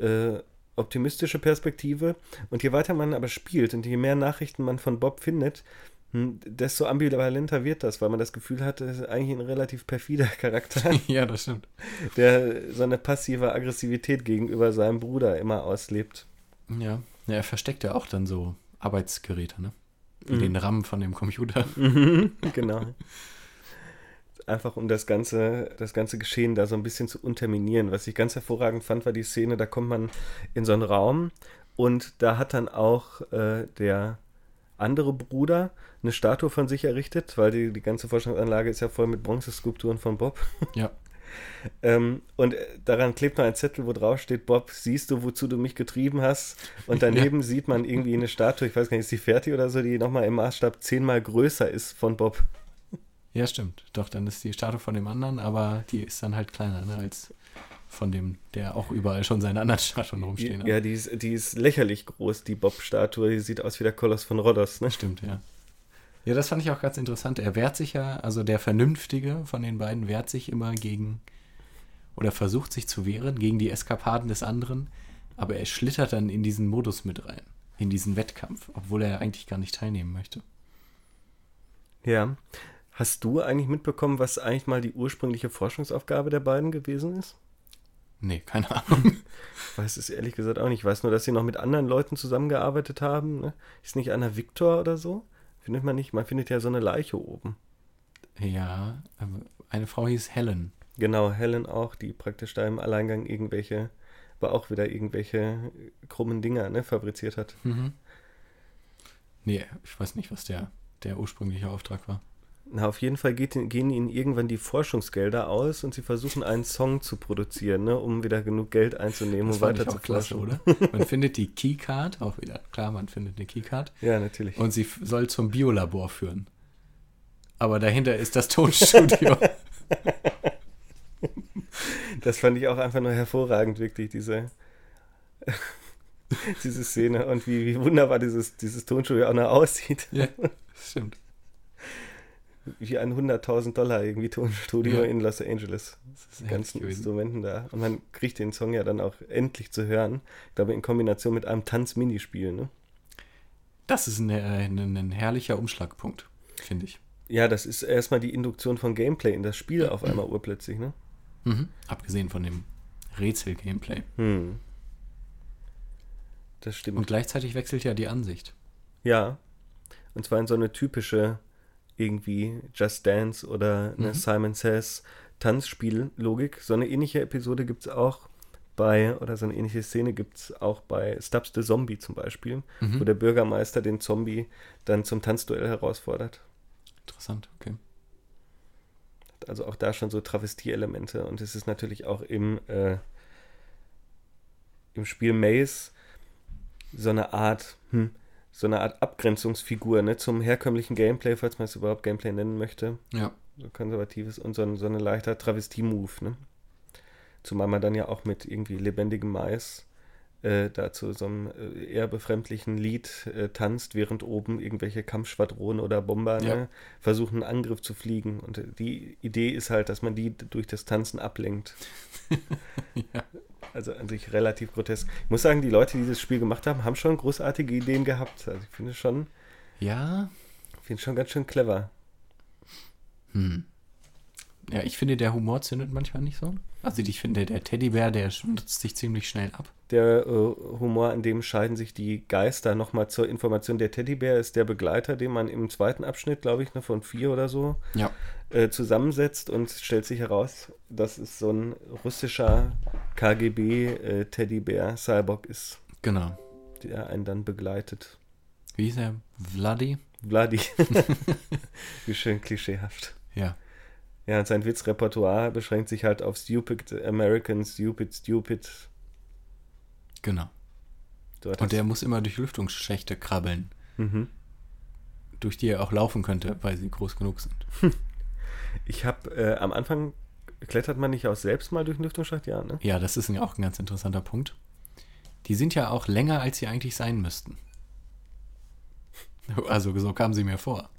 Speaker 1: äh, optimistische Perspektive. Und je weiter man aber spielt und je mehr Nachrichten man von Bob findet, hm, desto ambivalenter wird das, weil man das Gefühl hat, das ist eigentlich ein relativ perfider [laughs] Charakter [laughs]
Speaker 2: ja, das stimmt.
Speaker 1: der so eine passive Aggressivität gegenüber seinem Bruder immer auslebt.
Speaker 2: Ja. ja, er versteckt ja auch dann so Arbeitsgeräte, ne?
Speaker 1: Mhm.
Speaker 2: den RAM von dem Computer. [laughs]
Speaker 1: genau. Einfach um das ganze, das ganze Geschehen da so ein bisschen zu unterminieren. Was ich ganz hervorragend fand, war die Szene, da kommt man in so einen Raum und da hat dann auch äh, der andere Bruder eine Statue von sich errichtet, weil die, die ganze Forschungsanlage ist ja voll mit Bronzeskulpturen von Bob.
Speaker 2: Ja. [laughs]
Speaker 1: Ähm, und äh, daran klebt noch ein Zettel, wo drauf steht, Bob, siehst du, wozu du mich getrieben hast? Und daneben [laughs] sieht man irgendwie eine Statue, ich weiß gar nicht, ist die fertig oder so, die nochmal im Maßstab zehnmal größer ist von Bob.
Speaker 2: Ja, stimmt. Doch, dann ist die Statue von dem anderen, aber die ist dann halt kleiner, ne, als von dem, der auch überall schon seine anderen Statuen rumstehen hat.
Speaker 1: Ja, die ist, die ist lächerlich groß, die Bob-Statue. Die sieht aus wie der Koloss von Rhodos, ne?
Speaker 2: Stimmt, ja. Ja, das fand ich auch ganz interessant. Er wehrt sich ja, also der Vernünftige von den beiden wehrt sich immer gegen oder versucht sich zu wehren gegen die Eskapaden des anderen, aber er schlittert dann in diesen Modus mit rein, in diesen Wettkampf, obwohl er eigentlich gar nicht teilnehmen möchte.
Speaker 1: Ja. Hast du eigentlich mitbekommen, was eigentlich mal die ursprüngliche Forschungsaufgabe der beiden gewesen ist?
Speaker 2: Nee, keine Ahnung.
Speaker 1: Ich [laughs] weiß es ehrlich gesagt auch nicht. Ich weiß nur, dass sie noch mit anderen Leuten zusammengearbeitet haben. Ne? Ist nicht einer Victor oder so? Findet man nicht? Man findet ja so eine Leiche oben.
Speaker 2: ja, aber eine Frau hieß Helen.
Speaker 1: Genau, Helen auch, die praktisch da im Alleingang irgendwelche, war auch wieder irgendwelche krummen Dinger ne, fabriziert hat.
Speaker 2: Mhm. Nee, ich weiß nicht, was der, der ursprüngliche Auftrag war.
Speaker 1: Na, auf jeden Fall geht, gehen ihnen irgendwann die Forschungsgelder aus und sie versuchen einen Song zu produzieren, ne, um wieder genug Geld einzunehmen,
Speaker 2: Das
Speaker 1: um weiter zu
Speaker 2: klasse, oder? [laughs] Man findet die Keycard, auch wieder, klar, man findet eine Keycard.
Speaker 1: Ja, natürlich.
Speaker 2: Und sie soll zum Biolabor führen. Aber dahinter ist das Tonstudio. [laughs]
Speaker 1: Das fand ich auch einfach nur hervorragend, wirklich, diese, [laughs] diese Szene und wie, wie wunderbar dieses, dieses Tonstudio auch noch aussieht.
Speaker 2: ja, stimmt.
Speaker 1: Wie ein 100.000 Dollar irgendwie Tonstudio
Speaker 2: Ja.
Speaker 1: in Los Angeles.
Speaker 2: Das ist
Speaker 1: ganzen. Instrumenten da. Und man kriegt den Song ja dann auch endlich zu hören. Ich glaube, in Kombination mit einem Tanz-Minispiel, ne?
Speaker 2: Das ist ein, äh, ein, ein herrlicher Umschlagpunkt, finde ich.
Speaker 1: Ja, das ist erstmal die Induktion von Gameplay in das Spiel auf einmal urplötzlich, ne?
Speaker 2: Mhm. Abgesehen von dem Rätsel-Gameplay.
Speaker 1: Hm. Das stimmt.
Speaker 2: Und gleichzeitig wechselt ja die Ansicht.
Speaker 1: Ja. Und zwar in so eine typische irgendwie Just Dance oder eine
Speaker 2: Mhm.
Speaker 1: Simon Says Tanzspiellogik. So eine ähnliche Episode gibt es auch bei, oder so eine ähnliche Szene gibt es auch bei Stubbs the Zombie zum Beispiel,
Speaker 2: Mhm.
Speaker 1: wo der Bürgermeister den Zombie dann zum Tanzduell herausfordert.
Speaker 2: Interessant, okay.
Speaker 1: Also auch da schon so Travestieelemente. Und es ist natürlich auch im, äh, im Spiel Maze so eine Art, hm, so eine Art Abgrenzungsfigur ne, zum herkömmlichen Gameplay, falls man es überhaupt Gameplay nennen möchte.
Speaker 2: Ja.
Speaker 1: So konservatives und so ein, so ein leichter Travestie-Move. Ne? Zumal man dann ja auch mit irgendwie lebendigem Mais äh, da zu so einem äh, eher befremdlichen Lied äh, tanzt, während oben irgendwelche Kampfschwadronen oder Bomber
Speaker 2: Ja.
Speaker 1: ne, versuchen, einen Angriff zu fliegen. Und die Idee ist halt, dass man die durch das Tanzen ablenkt. [laughs]
Speaker 2: Ja.
Speaker 1: Also an sich relativ grotesk. Ich muss sagen, die Leute, die dieses Spiel gemacht haben, haben schon großartige Ideen gehabt. Also ich finde es schon,
Speaker 2: Ja.
Speaker 1: finde es schon ganz schön clever.
Speaker 2: Hm. Ja, ich finde, der Humor zündet manchmal nicht so. Also ich finde, der Teddybär, der nutzt sich ziemlich schnell ab.
Speaker 1: Der äh, Humor, an dem scheiden sich die Geister. Nochmal zur Information, der Teddybär ist der Begleiter, den man im zweiten Abschnitt, glaube ich, ne, von vier oder so,
Speaker 2: Ja.
Speaker 1: äh, zusammensetzt und stellt sich heraus, dass es so ein russischer KGB-Teddybär, Cyborg ist,
Speaker 2: Genau.
Speaker 1: der einen dann begleitet.
Speaker 2: Wie hieß er? Vladi?
Speaker 1: Vladi. [laughs] [laughs] Wie schön klischeehaft.
Speaker 2: Ja.
Speaker 1: Ja, sein Witzrepertoire beschränkt sich halt auf Stupid American, Stupid, Stupid.
Speaker 2: Genau. Und der muss immer durch Lüftungsschächte krabbeln,
Speaker 1: Mhm.
Speaker 2: durch die er auch laufen könnte, weil sie groß genug sind. [laughs]
Speaker 1: Ich habe äh, am Anfang klettert man nicht auch selbst mal durch den Lüftungsschacht, ja, ne?
Speaker 2: Ja, das ist ja auch ein ganz interessanter Punkt. Die sind ja auch länger, als sie eigentlich sein müssten. [laughs] Also so kamen sie mir vor.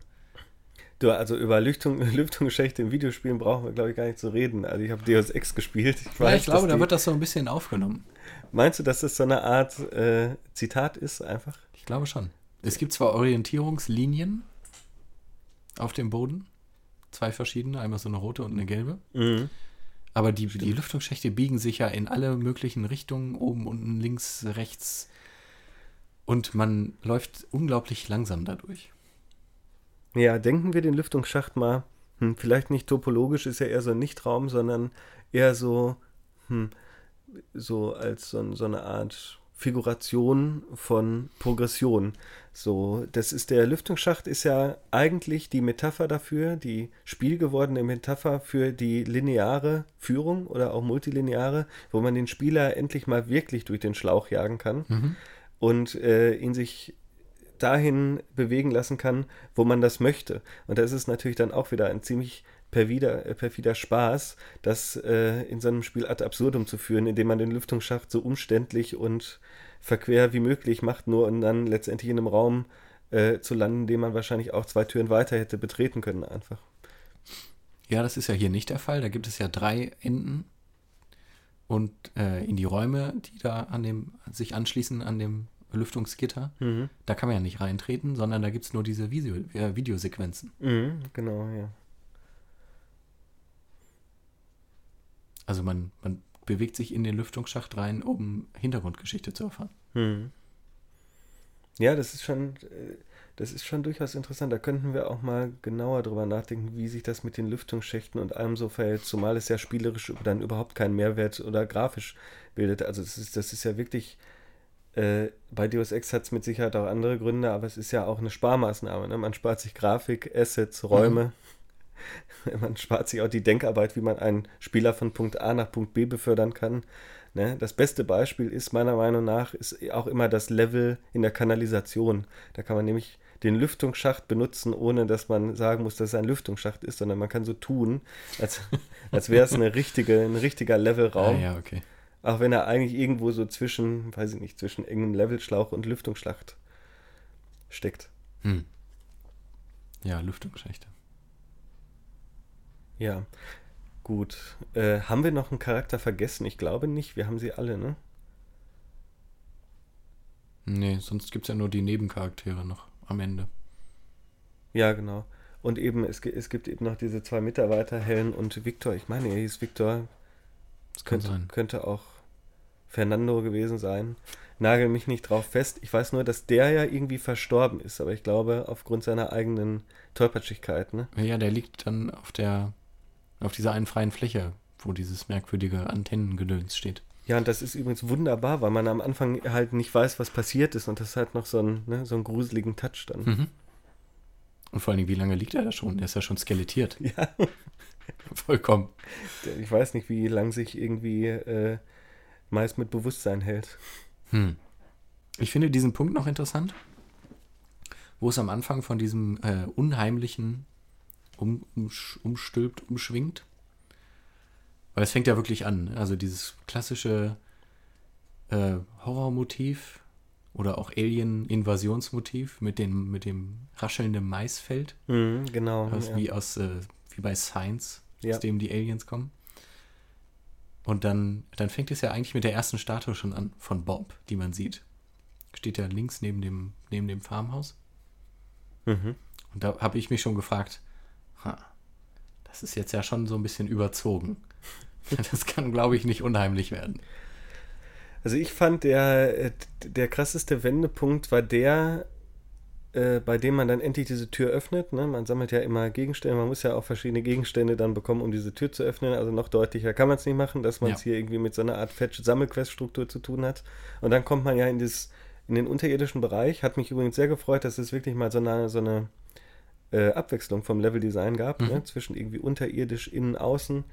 Speaker 1: Du, also über Lüftung, [laughs] Lüftungsschächte in Videospielen brauchen wir, glaube ich, gar nicht zu reden. Also ich habe Deus Ex gespielt. Ich
Speaker 2: Ja, ich glaube, da
Speaker 1: die-
Speaker 2: wird das so ein bisschen aufgenommen.
Speaker 1: Meinst du, dass das so eine Art äh, Zitat ist, einfach?
Speaker 2: Ich glaube schon. Es gibt zwar Orientierungslinien auf dem Boden, zwei verschiedene, einmal so eine rote und eine gelbe,
Speaker 1: Mhm.
Speaker 2: aber die, die Lüftungsschächte biegen sich ja in alle möglichen Richtungen, oben, unten, links, rechts. Und man läuft unglaublich langsam dadurch.
Speaker 1: Ja, denken wir den Lüftungsschacht mal, hm, vielleicht nicht topologisch, ist ja eher so ein Nichtraum, sondern eher so, hm, so als so, so eine Art Figuration von Progression. So, das ist der Lüftungsschacht ist ja eigentlich die Metapher dafür, die spielgewordene Metapher für die lineare Führung oder auch multilineare, wo man den Spieler endlich mal wirklich durch den Schlauch jagen kann
Speaker 2: Mhm.
Speaker 1: und äh, ihn sich dahin bewegen lassen kann, wo man das möchte. Und das ist natürlich dann auch wieder ein ziemlich perfider, äh, perfider Spaß, das äh, in so einem Spiel ad absurdum zu führen, indem man den Lüftungsschacht so umständlich und verquer wie möglich macht, nur um dann letztendlich in einem Raum äh, zu landen, den man wahrscheinlich auch zwei Türen weiter hätte betreten können einfach.
Speaker 2: Ja, das ist ja hier nicht der Fall. Da gibt es ja drei Enden und äh, in die Räume, die da an dem sich anschließen an dem Lüftungsgitter.
Speaker 1: Mhm.
Speaker 2: Da kann man ja nicht reintreten, sondern da gibt es nur diese Video, äh, Videosequenzen.
Speaker 1: Mhm, genau, ja.
Speaker 2: Also man, man bewegt sich in den Lüftungsschacht rein, um Hintergrundgeschichte zu erfahren.
Speaker 1: Hm. Ja, das ist schon, äh, das ist schon durchaus interessant. Da könnten wir auch mal genauer drüber nachdenken, wie sich das mit den Lüftungsschächten und allem so verhält, zumal es ja spielerisch dann überhaupt keinen Mehrwert oder grafisch bildet. Also das ist, das ist ja wirklich, äh, bei Deus Ex hat es mit Sicherheit auch andere Gründe, aber es ist ja auch eine Sparmaßnahme. Ne? Man spart sich Grafik, Assets, Räume. [laughs] Man spart sich auch die Denkarbeit, wie man einen Spieler von Punkt A nach Punkt B befördern kann. Ne? Das beste Beispiel ist meiner Meinung nach ist auch immer das Level in der Kanalisation. Da kann man nämlich den Lüftungsschacht benutzen, ohne dass man sagen muss, dass es ein Lüftungsschacht ist, sondern man kann so tun, als, [laughs] als wäre es eine richtige, ein richtiger Levelraum.
Speaker 2: Ah, ja, okay.
Speaker 1: Auch wenn er eigentlich irgendwo so zwischen, weiß ich nicht, zwischen engem Levelschlauch und Lüftungsschlacht steckt.
Speaker 2: Hm. Ja, Lüftungsschächte.
Speaker 1: Ja, gut. Äh, haben wir noch einen Charakter vergessen? Ich glaube nicht. Wir haben sie alle, ne?
Speaker 2: Nee, sonst gibt es ja nur die Nebencharaktere noch am Ende.
Speaker 1: Ja, genau. Und eben, es, es gibt eben noch diese zwei Mitarbeiter, Helen und Victor. Ich meine, er hieß Victor.
Speaker 2: Das kann
Speaker 1: Könnte,
Speaker 2: sein.
Speaker 1: könnte auch Fernando gewesen sein. Nagel mich nicht drauf fest. Ich weiß nur, dass der ja irgendwie verstorben ist, aber ich glaube, aufgrund seiner eigenen Tollpatschigkeit, ne?
Speaker 2: Ja, der liegt dann auf der, auf dieser einen freien Fläche, wo dieses merkwürdige Antennengedöns steht.
Speaker 1: Ja, und das ist übrigens wunderbar, weil man am Anfang halt nicht weiß, was passiert ist und das hat noch so einen, ne, so einen gruseligen Touch dann.
Speaker 2: Mhm. Und vor allen Dingen, wie lange liegt er da schon? Der ist ja schon skelettiert.
Speaker 1: Ja, [laughs]
Speaker 2: Vollkommen.
Speaker 1: ich weiß nicht, wie lang sich irgendwie äh, meist mit Bewusstsein hält.
Speaker 2: Hm. Ich finde diesen Punkt noch interessant, wo es am Anfang von diesem äh, unheimlichen um, umsch- umstülpt, umschwingt. Weil es fängt ja wirklich an. ne? Also dieses klassische äh, Horrormotiv oder auch Alien-Invasionsmotiv mit, dem mit dem raschelnden Maisfeld.
Speaker 1: Mhm, genau.
Speaker 2: Also
Speaker 1: ja.
Speaker 2: wie, aus, äh, wie bei Science,
Speaker 1: Ja.
Speaker 2: aus dem die Aliens kommen. Und dann, dann fängt es ja eigentlich mit der ersten Statue schon an, von Bob, die man sieht. Steht ja links neben dem, neben dem Farmhaus.
Speaker 1: Mhm.
Speaker 2: Und da habe ich mich schon gefragt, ha, das ist jetzt ja schon so ein bisschen überzogen. [laughs] Das kann, glaube ich, nicht unheimlich werden.
Speaker 1: Also ich fand, der, der krasseste Wendepunkt war der, äh, bei dem man dann endlich diese Tür öffnet. Ne? Man sammelt ja immer Gegenstände, man muss ja auch verschiedene Gegenstände dann bekommen, um diese Tür zu öffnen. Also noch deutlicher kann man es nicht machen, dass man es
Speaker 2: Ja.
Speaker 1: hier irgendwie mit so einer Art Fetch-Sammelquest-Struktur zu tun hat. Und dann kommt man ja in, dieses, in den unterirdischen Bereich. Hat mich übrigens sehr gefreut, dass es wirklich mal so eine, so eine äh, Abwechslung vom Leveldesign gab,
Speaker 2: Mhm.
Speaker 1: ne? zwischen irgendwie unterirdisch, innen, außen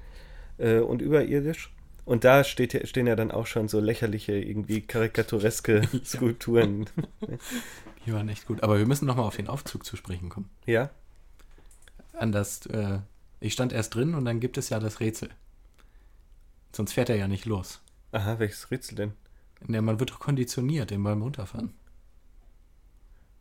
Speaker 1: äh, und überirdisch. Und da steht, stehen ja dann auch schon so lächerliche, irgendwie karikatureske [laughs] Skulpturen.
Speaker 2: Die waren echt gut. Aber wir müssen nochmal auf den Aufzug zu sprechen kommen.
Speaker 1: ja,
Speaker 2: An das, äh, ich stand erst drin und dann gibt es ja das Rätsel. Sonst fährt er ja nicht los.
Speaker 1: aha, welches Rätsel denn?
Speaker 2: Ja, man wird doch konditioniert im beim Runterfahren.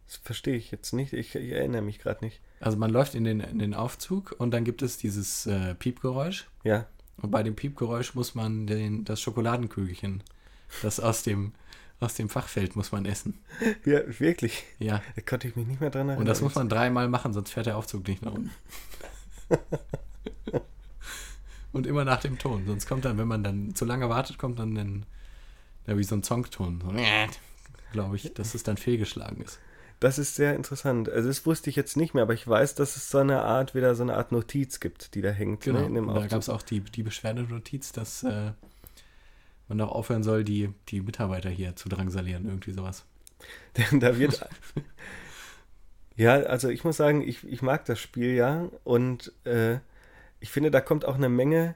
Speaker 1: Das verstehe ich jetzt nicht. Ich, ich erinnere mich gerade nicht.
Speaker 2: Also man läuft in den, in den Aufzug und dann gibt es dieses äh, Piepgeräusch.
Speaker 1: Ja,
Speaker 2: Und bei dem Piepgeräusch muss man den, das Schokoladenkügelchen, das aus dem, aus dem Fachfeld muss man essen.
Speaker 1: ja wirklich.
Speaker 2: Ja.
Speaker 1: Da konnte ich mich nicht mehr dran erinnern.
Speaker 2: Und das muss man dreimal machen, sonst fährt der Aufzug nicht nach unten. [laughs] Und immer nach dem Ton. Sonst kommt dann, wenn man dann zu lange wartet, kommt dann ein, ja, wie so ein Zongton. So, [laughs] glaube ich, dass es dann fehlgeschlagen ist.
Speaker 1: Das ist sehr interessant. Also das wusste ich jetzt nicht mehr, aber ich weiß, dass es so eine Art, wieder so eine Art Notiz gibt, die da hängt.
Speaker 2: Genau.
Speaker 1: Ne, in dem
Speaker 2: da gab es auch die, die Beschwerdenotiz, dass äh, man doch aufhören soll, die, die Mitarbeiter hier zu drangsalieren. Irgendwie sowas. [laughs]
Speaker 1: Denn da wird. [laughs] ja, also ich muss sagen, ich, ich mag das Spiel ja und äh, ich finde, da kommt auch eine Menge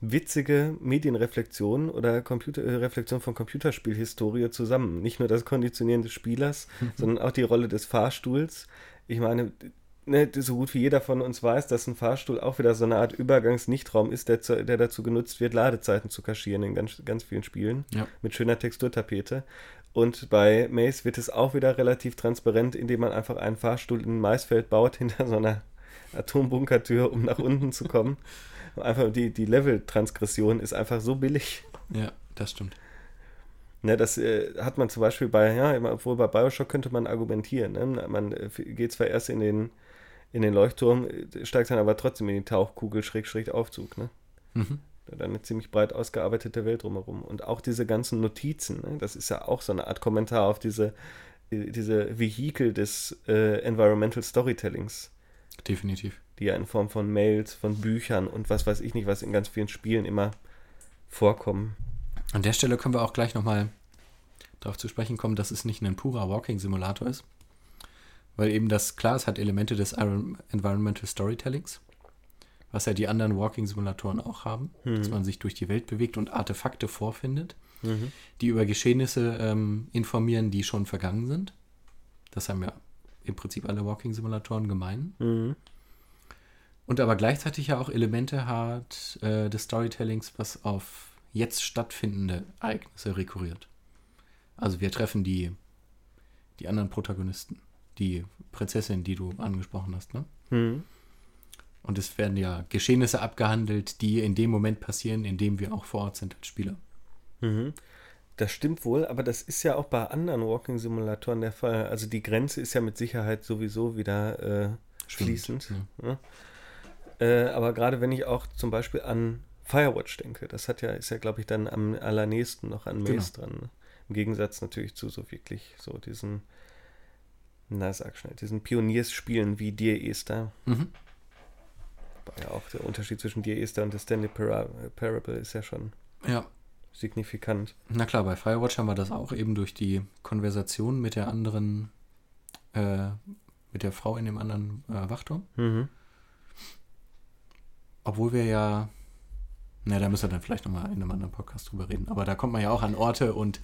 Speaker 1: witzige Medienreflexion oder Computer, äh, Reflexion von Computerspielhistorie zusammen. Nicht nur das Konditionieren des Spielers, [laughs] sondern auch die Rolle des Fahrstuhls. Ich meine, ne, so gut wie jeder von uns weiß, dass ein Fahrstuhl auch wieder so eine Art Übergangs-Nichtraum ist, der, der dazu genutzt wird, Ladezeiten zu kaschieren in ganz, ganz vielen Spielen
Speaker 2: Ja.
Speaker 1: mit schöner Texturtapete. Und bei Maze wird es auch wieder relativ transparent, indem man einfach einen Fahrstuhl in ein Maisfeld baut, hinter so einer Atombunkertür, um nach unten zu kommen. [laughs] Einfach die, die Level-Transgression ist einfach so billig.
Speaker 2: Ja, das stimmt.
Speaker 1: Ne, das äh, hat man zum Beispiel bei, ja, obwohl bei Bioshock könnte man argumentieren. Ne? Man äh, geht zwar erst in den, in den Leuchtturm, äh, steigt dann aber trotzdem in die Tauchkugel schräg schräg Aufzug. Ne?
Speaker 2: Mhm.
Speaker 1: Da eine ziemlich breit ausgearbeitete Welt drumherum. Und auch diese ganzen Notizen, ne? das ist ja auch so eine Art Kommentar auf diese, äh, diese Vehikel des äh, Environmental Storytellings,
Speaker 2: Definitiv.
Speaker 1: Die ja in Form von Mails, von Büchern und was weiß ich nicht, was in ganz vielen Spielen immer vorkommen.
Speaker 2: An der Stelle können wir auch gleich nochmal darauf zu sprechen kommen, dass es nicht ein purer Walking-Simulator ist. Weil eben das, klar, es hat Elemente des Iron- Environmental Storytellings, was ja die anderen Walking-Simulatoren auch haben, dass man sich durch die Welt bewegt und Artefakte vorfindet,
Speaker 1: Mhm.
Speaker 2: die über Geschehnisse ähm, informieren, die schon vergangen sind. Das haben ja im Prinzip alle Walking-Simulatoren gemein.
Speaker 1: Mhm.
Speaker 2: Und aber gleichzeitig ja auch Elemente hat äh, des Storytellings, was auf jetzt stattfindende Ereignisse rekurriert. Also wir treffen die, die anderen Protagonisten, die Prinzessin, die du angesprochen hast, ne?
Speaker 1: Mhm.
Speaker 2: Und es werden ja Geschehnisse abgehandelt, die in dem Moment passieren, in dem wir auch vor Ort sind als Spieler.
Speaker 1: Mhm. Das stimmt wohl, aber das ist ja auch bei anderen Walking-Simulatoren der Fall. Also die Grenze ist ja mit Sicherheit sowieso wieder äh, fließend.
Speaker 2: Schwimmend,
Speaker 1: ne? Äh, aber gerade wenn ich auch zum Beispiel an Firewatch denke, das hat ja, ist ja, glaube ich, dann am allernächsten noch an Maze dran. Ne? Im Gegensatz natürlich zu so wirklich so diesen, na sag schnell, diesen Pioniersspielen wie Dear Esther.
Speaker 2: Mhm.
Speaker 1: Wobei Ja, auch der Unterschied zwischen Dear Esther und The Stanley Para Parable ist ja schon
Speaker 2: Ja,
Speaker 1: signifikant.
Speaker 2: na klar, bei Firewatch haben wir das auch eben durch die Konversation mit der anderen, äh, mit der Frau in dem anderen äh, Wachturm.
Speaker 1: Mhm.
Speaker 2: Obwohl wir ja, na, da müssen wir dann vielleicht nochmal in einem anderen Podcast drüber reden. Aber da kommt man ja auch an Orte und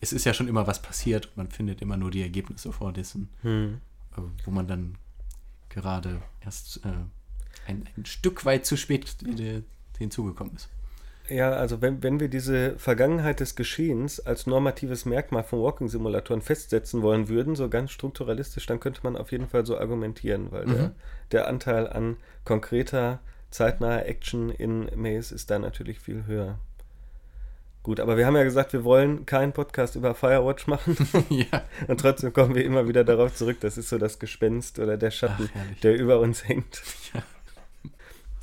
Speaker 2: es ist ja schon immer was passiert und man findet immer nur die Ergebnisse vor dessen,
Speaker 1: Mhm.
Speaker 2: äh, wo man dann gerade erst äh, ein, ein Stück weit zu spät hinzugekommen ist.
Speaker 1: Ja, also wenn, wenn wir diese Vergangenheit des Geschehens als normatives Merkmal von Walking-Simulatoren festsetzen wollen würden, so ganz strukturalistisch, dann könnte man auf jeden Fall so argumentieren, weil
Speaker 2: Mhm.
Speaker 1: der, der Anteil an konkreter, zeitnaher Action in Maze ist da natürlich viel höher. Gut, aber wir haben ja gesagt, wir wollen keinen Podcast über Firewatch machen [laughs]
Speaker 2: ja.
Speaker 1: und trotzdem kommen wir immer wieder darauf zurück. Das ist so das Gespenst oder der Schatten,
Speaker 2: Ach,
Speaker 1: der über uns hängt.
Speaker 2: Ja.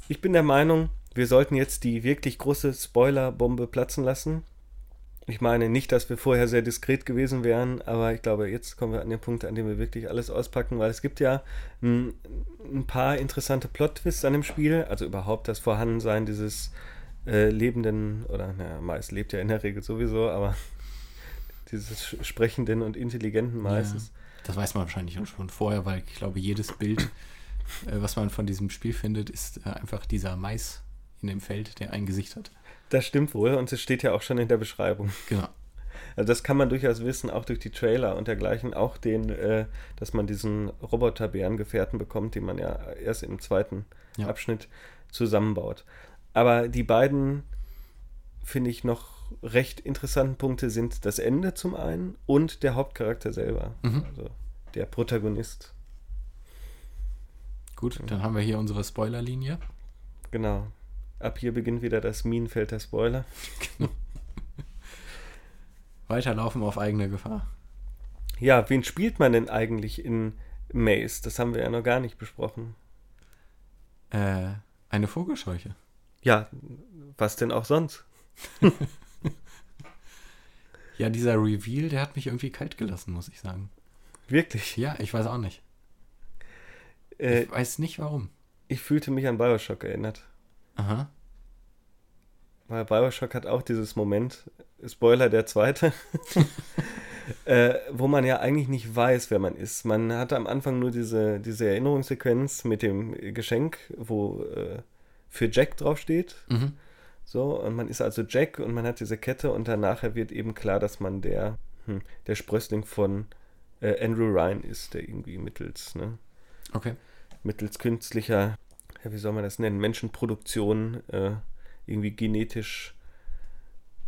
Speaker 1: Ich bin der Meinung, wir sollten jetzt die wirklich große Spoilerbombe platzen lassen. Ich meine nicht, dass wir vorher sehr diskret gewesen wären, aber ich glaube, jetzt kommen wir an den Punkt, an dem wir wirklich alles auspacken, weil es gibt ja ein, ein paar interessante Plot-Twists an dem Spiel. Also überhaupt das Vorhandensein dieses äh, lebenden, oder naja, Mais lebt ja in der Regel sowieso, aber [laughs] dieses sprechenden und intelligenten Maises.
Speaker 2: Das weiß man wahrscheinlich auch schon vorher, weil ich glaube, jedes Bild, äh, was man von diesem Spiel findet, ist äh, einfach dieser Mais in dem Feld, der ein Gesicht hat.
Speaker 1: Das stimmt wohl und es steht ja auch schon in der Beschreibung.
Speaker 2: Genau.
Speaker 1: Also das kann man durchaus wissen, auch durch die Trailer und dergleichen, auch den, äh, dass man diesen Roboterbärengefährten bekommt, den man ja erst im zweiten
Speaker 2: Ja.
Speaker 1: Abschnitt zusammenbaut. Aber die beiden, finde ich, noch recht interessanten Punkte sind das Ende zum einen und der Hauptcharakter selber,
Speaker 2: Mhm.
Speaker 1: also der Protagonist.
Speaker 2: Gut, dann haben wir hier unsere Spoilerlinie.
Speaker 1: Genau. Ab hier beginnt wieder das Minenfeld der Spoiler. [laughs]
Speaker 2: Weiterlaufen auf eigene Gefahr.
Speaker 1: Ja, wen spielt man denn eigentlich in Maze? Das haben wir ja noch gar nicht besprochen.
Speaker 2: Äh, eine Vogelscheuche.
Speaker 1: Ja, was denn auch sonst? [laughs]
Speaker 2: Ja, dieser Reveal, der hat mich irgendwie kalt gelassen, muss ich sagen.
Speaker 1: Wirklich.
Speaker 2: Ja, ich weiß auch nicht.
Speaker 1: Äh,
Speaker 2: ich weiß nicht warum.
Speaker 1: ich fühlte mich an Bioshock erinnert.
Speaker 2: Aha.
Speaker 1: Weil Bioshock hat auch dieses Moment, Spoiler der zweite, [laughs] äh, wo man ja eigentlich nicht weiß, wer man ist. Man hat am Anfang nur diese, diese Erinnerungssequenz mit dem Geschenk, wo äh, für Jack draufsteht.
Speaker 2: Mhm.
Speaker 1: So, und man ist also Jack und man hat diese Kette und danach wird eben klar, dass man der, hm, der Sprössling von äh, Andrew Ryan ist, der irgendwie mittels, ne,
Speaker 2: Okay.
Speaker 1: mittels künstlicher, ja, wie soll man das nennen, Menschenproduktion äh, irgendwie genetisch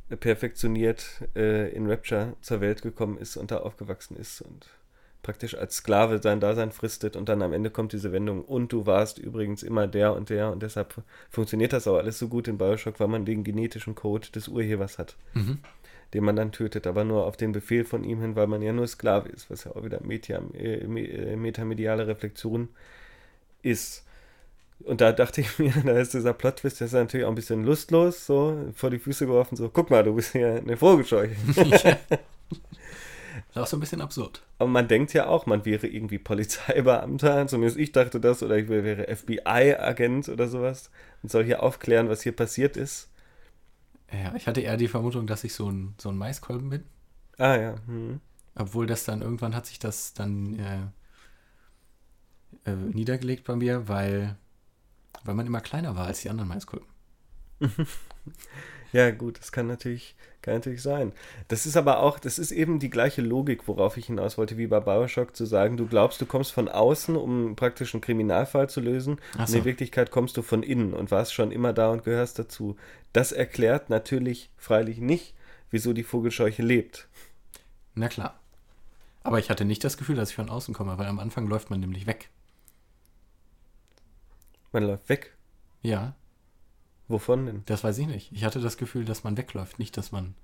Speaker 1: äh, perfektioniert äh, in Rapture zur Welt gekommen ist und da aufgewachsen ist und praktisch als Sklave sein Dasein fristet und dann am Ende kommt diese Wendung und du warst übrigens immer der und der und deshalb funktioniert das auch alles so gut in Bioshock, weil man den genetischen Code des Urhebers hat,
Speaker 2: Mhm.
Speaker 1: den man dann tötet, aber nur auf den Befehl von ihm hin, weil man ja nur Sklave ist, was ja auch wieder Metia, äh, äh, metamediale Reflexion ist. Und da dachte ich [laughs] mir, da ist dieser Plot-Twist, der ist natürlich auch ein bisschen lustlos, so vor die Füße geworfen, so, guck mal, du bist ja eine Vogelscheuche. [laughs] [laughs]
Speaker 2: ja. Ist auch so ein bisschen absurd.
Speaker 1: Aber man denkt ja auch, man wäre irgendwie Polizeibeamter, zumindest ich dachte das, oder ich wäre FBI-Agent oder sowas und soll hier aufklären, was hier passiert ist.
Speaker 2: Ja, ich hatte eher die Vermutung, dass ich so ein, so ein Maiskolben bin.
Speaker 1: Ah ja, hm.
Speaker 2: Obwohl das dann irgendwann hat sich das dann äh, äh, niedergelegt bei mir, weil, weil man immer kleiner war als die anderen Maiskolben. [laughs]
Speaker 1: Ja, gut, das kann natürlich, kann natürlich sein. Das ist aber auch, das ist eben die gleiche Logik, worauf ich hinaus wollte, wie bei Bioshock, zu sagen, du glaubst, du kommst von außen, um praktisch einen Kriminalfall zu lösen.
Speaker 2: So.
Speaker 1: in Wirklichkeit kommst du von innen und warst schon immer da und gehörst dazu. Das erklärt natürlich freilich nicht, wieso die Vogelscheuche lebt.
Speaker 2: Na klar. Aber ich hatte nicht das Gefühl, dass ich von außen komme, weil am Anfang läuft man nämlich weg.
Speaker 1: Man läuft weg.
Speaker 2: Ja,
Speaker 1: Wovon denn?
Speaker 2: das weiß ich nicht. Ich hatte das Gefühl, dass man wegläuft, nicht, dass man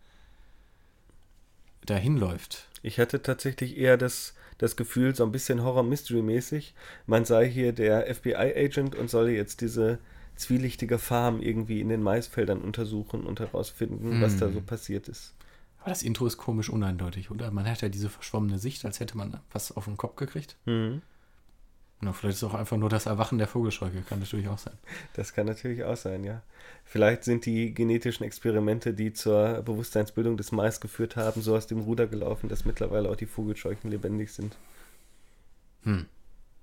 Speaker 2: dahin läuft.
Speaker 1: Ich hatte tatsächlich eher das, das Gefühl, so ein bisschen Horror-Mystery-mäßig, man sei hier der FBI-Agent und solle jetzt diese zwielichtige Farm irgendwie in den Maisfeldern untersuchen und herausfinden, was da
Speaker 2: Hm.
Speaker 1: so passiert ist.
Speaker 2: Aber das Intro ist komisch uneindeutig, oder? Man hat ja diese verschwommene Sicht, als hätte man was auf den Kopf gekriegt.
Speaker 1: Mhm.
Speaker 2: Na, vielleicht ist es auch einfach nur das Erwachen der Vogelscheuche, kann natürlich auch sein.
Speaker 1: Das kann natürlich auch sein, ja. Vielleicht sind die genetischen Experimente, die zur Bewusstseinsbildung des Mais geführt haben, so aus dem Ruder gelaufen, dass mittlerweile auch die Vogelscheuchen lebendig sind.
Speaker 2: Hm.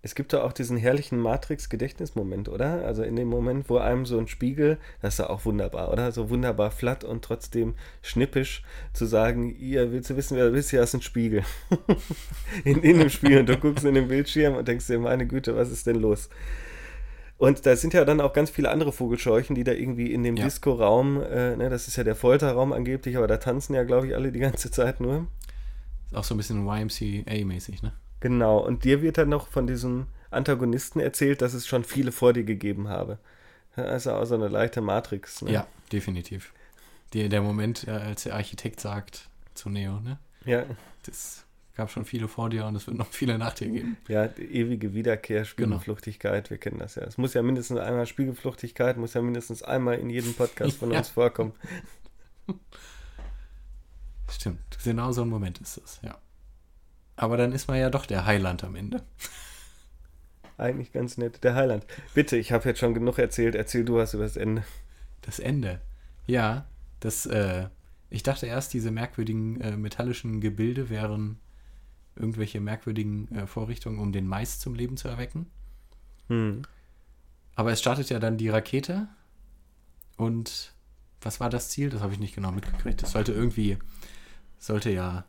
Speaker 1: Es gibt da auch diesen herrlichen Matrix-Gedächtnismoment, oder? Also in dem Moment, wo einem so ein Spiegel, das ist ja auch wunderbar, oder? So wunderbar flatt und trotzdem schnippisch zu sagen, ihr willst du wissen, wer du bist? Hier du einen Spiegel. [laughs] in, in dem Spiel und du guckst in den Bildschirm und denkst dir, meine Güte, was ist denn los? Und da sind ja dann auch ganz viele andere Vogelscheuchen, die da irgendwie in dem
Speaker 2: Ja.
Speaker 1: Disco-Raum, äh, ne, das ist ja der Folterraum angeblich, aber da tanzen ja, glaube ich, alle die ganze Zeit nur.
Speaker 2: Ist auch so ein bisschen YMCA-mäßig, ne?
Speaker 1: Genau, und dir wird dann noch von diesem Antagonisten erzählt, dass es schon viele vor dir gegeben habe. Also auch so eine leichte Matrix. Ne?
Speaker 2: Ja, definitiv. Die, der Moment, äh, als der Architekt sagt zu Neo, ne?
Speaker 1: Ja,
Speaker 2: Das gab schon viele vor dir und es wird noch viele nach dir geben.
Speaker 1: ja, ewige Wiederkehr, Spiegelfluchtigkeit, wir kennen das ja. Es muss ja mindestens einmal Spiegelfluchtigkeit, muss ja mindestens einmal in jedem Podcast [laughs] von
Speaker 2: Ja.
Speaker 1: uns vorkommen. [laughs]
Speaker 2: Stimmt, genau so ein Moment ist das, ja. Aber dann ist man ja doch der Heiland am Ende.
Speaker 1: Eigentlich ganz nett. Der Heiland. Bitte, ich habe jetzt schon genug erzählt. Erzähl du was über das Ende.
Speaker 2: Das Ende. Ja, das, äh, ich dachte erst, diese merkwürdigen äh, metallischen Gebilde wären irgendwelche merkwürdigen äh, Vorrichtungen, um den Mais zum Leben zu erwecken.
Speaker 1: Hm.
Speaker 2: Aber es startet ja dann die Rakete. Und was war das Ziel? Das habe ich nicht genau mitgekriegt. Das sollte irgendwie, sollte ja,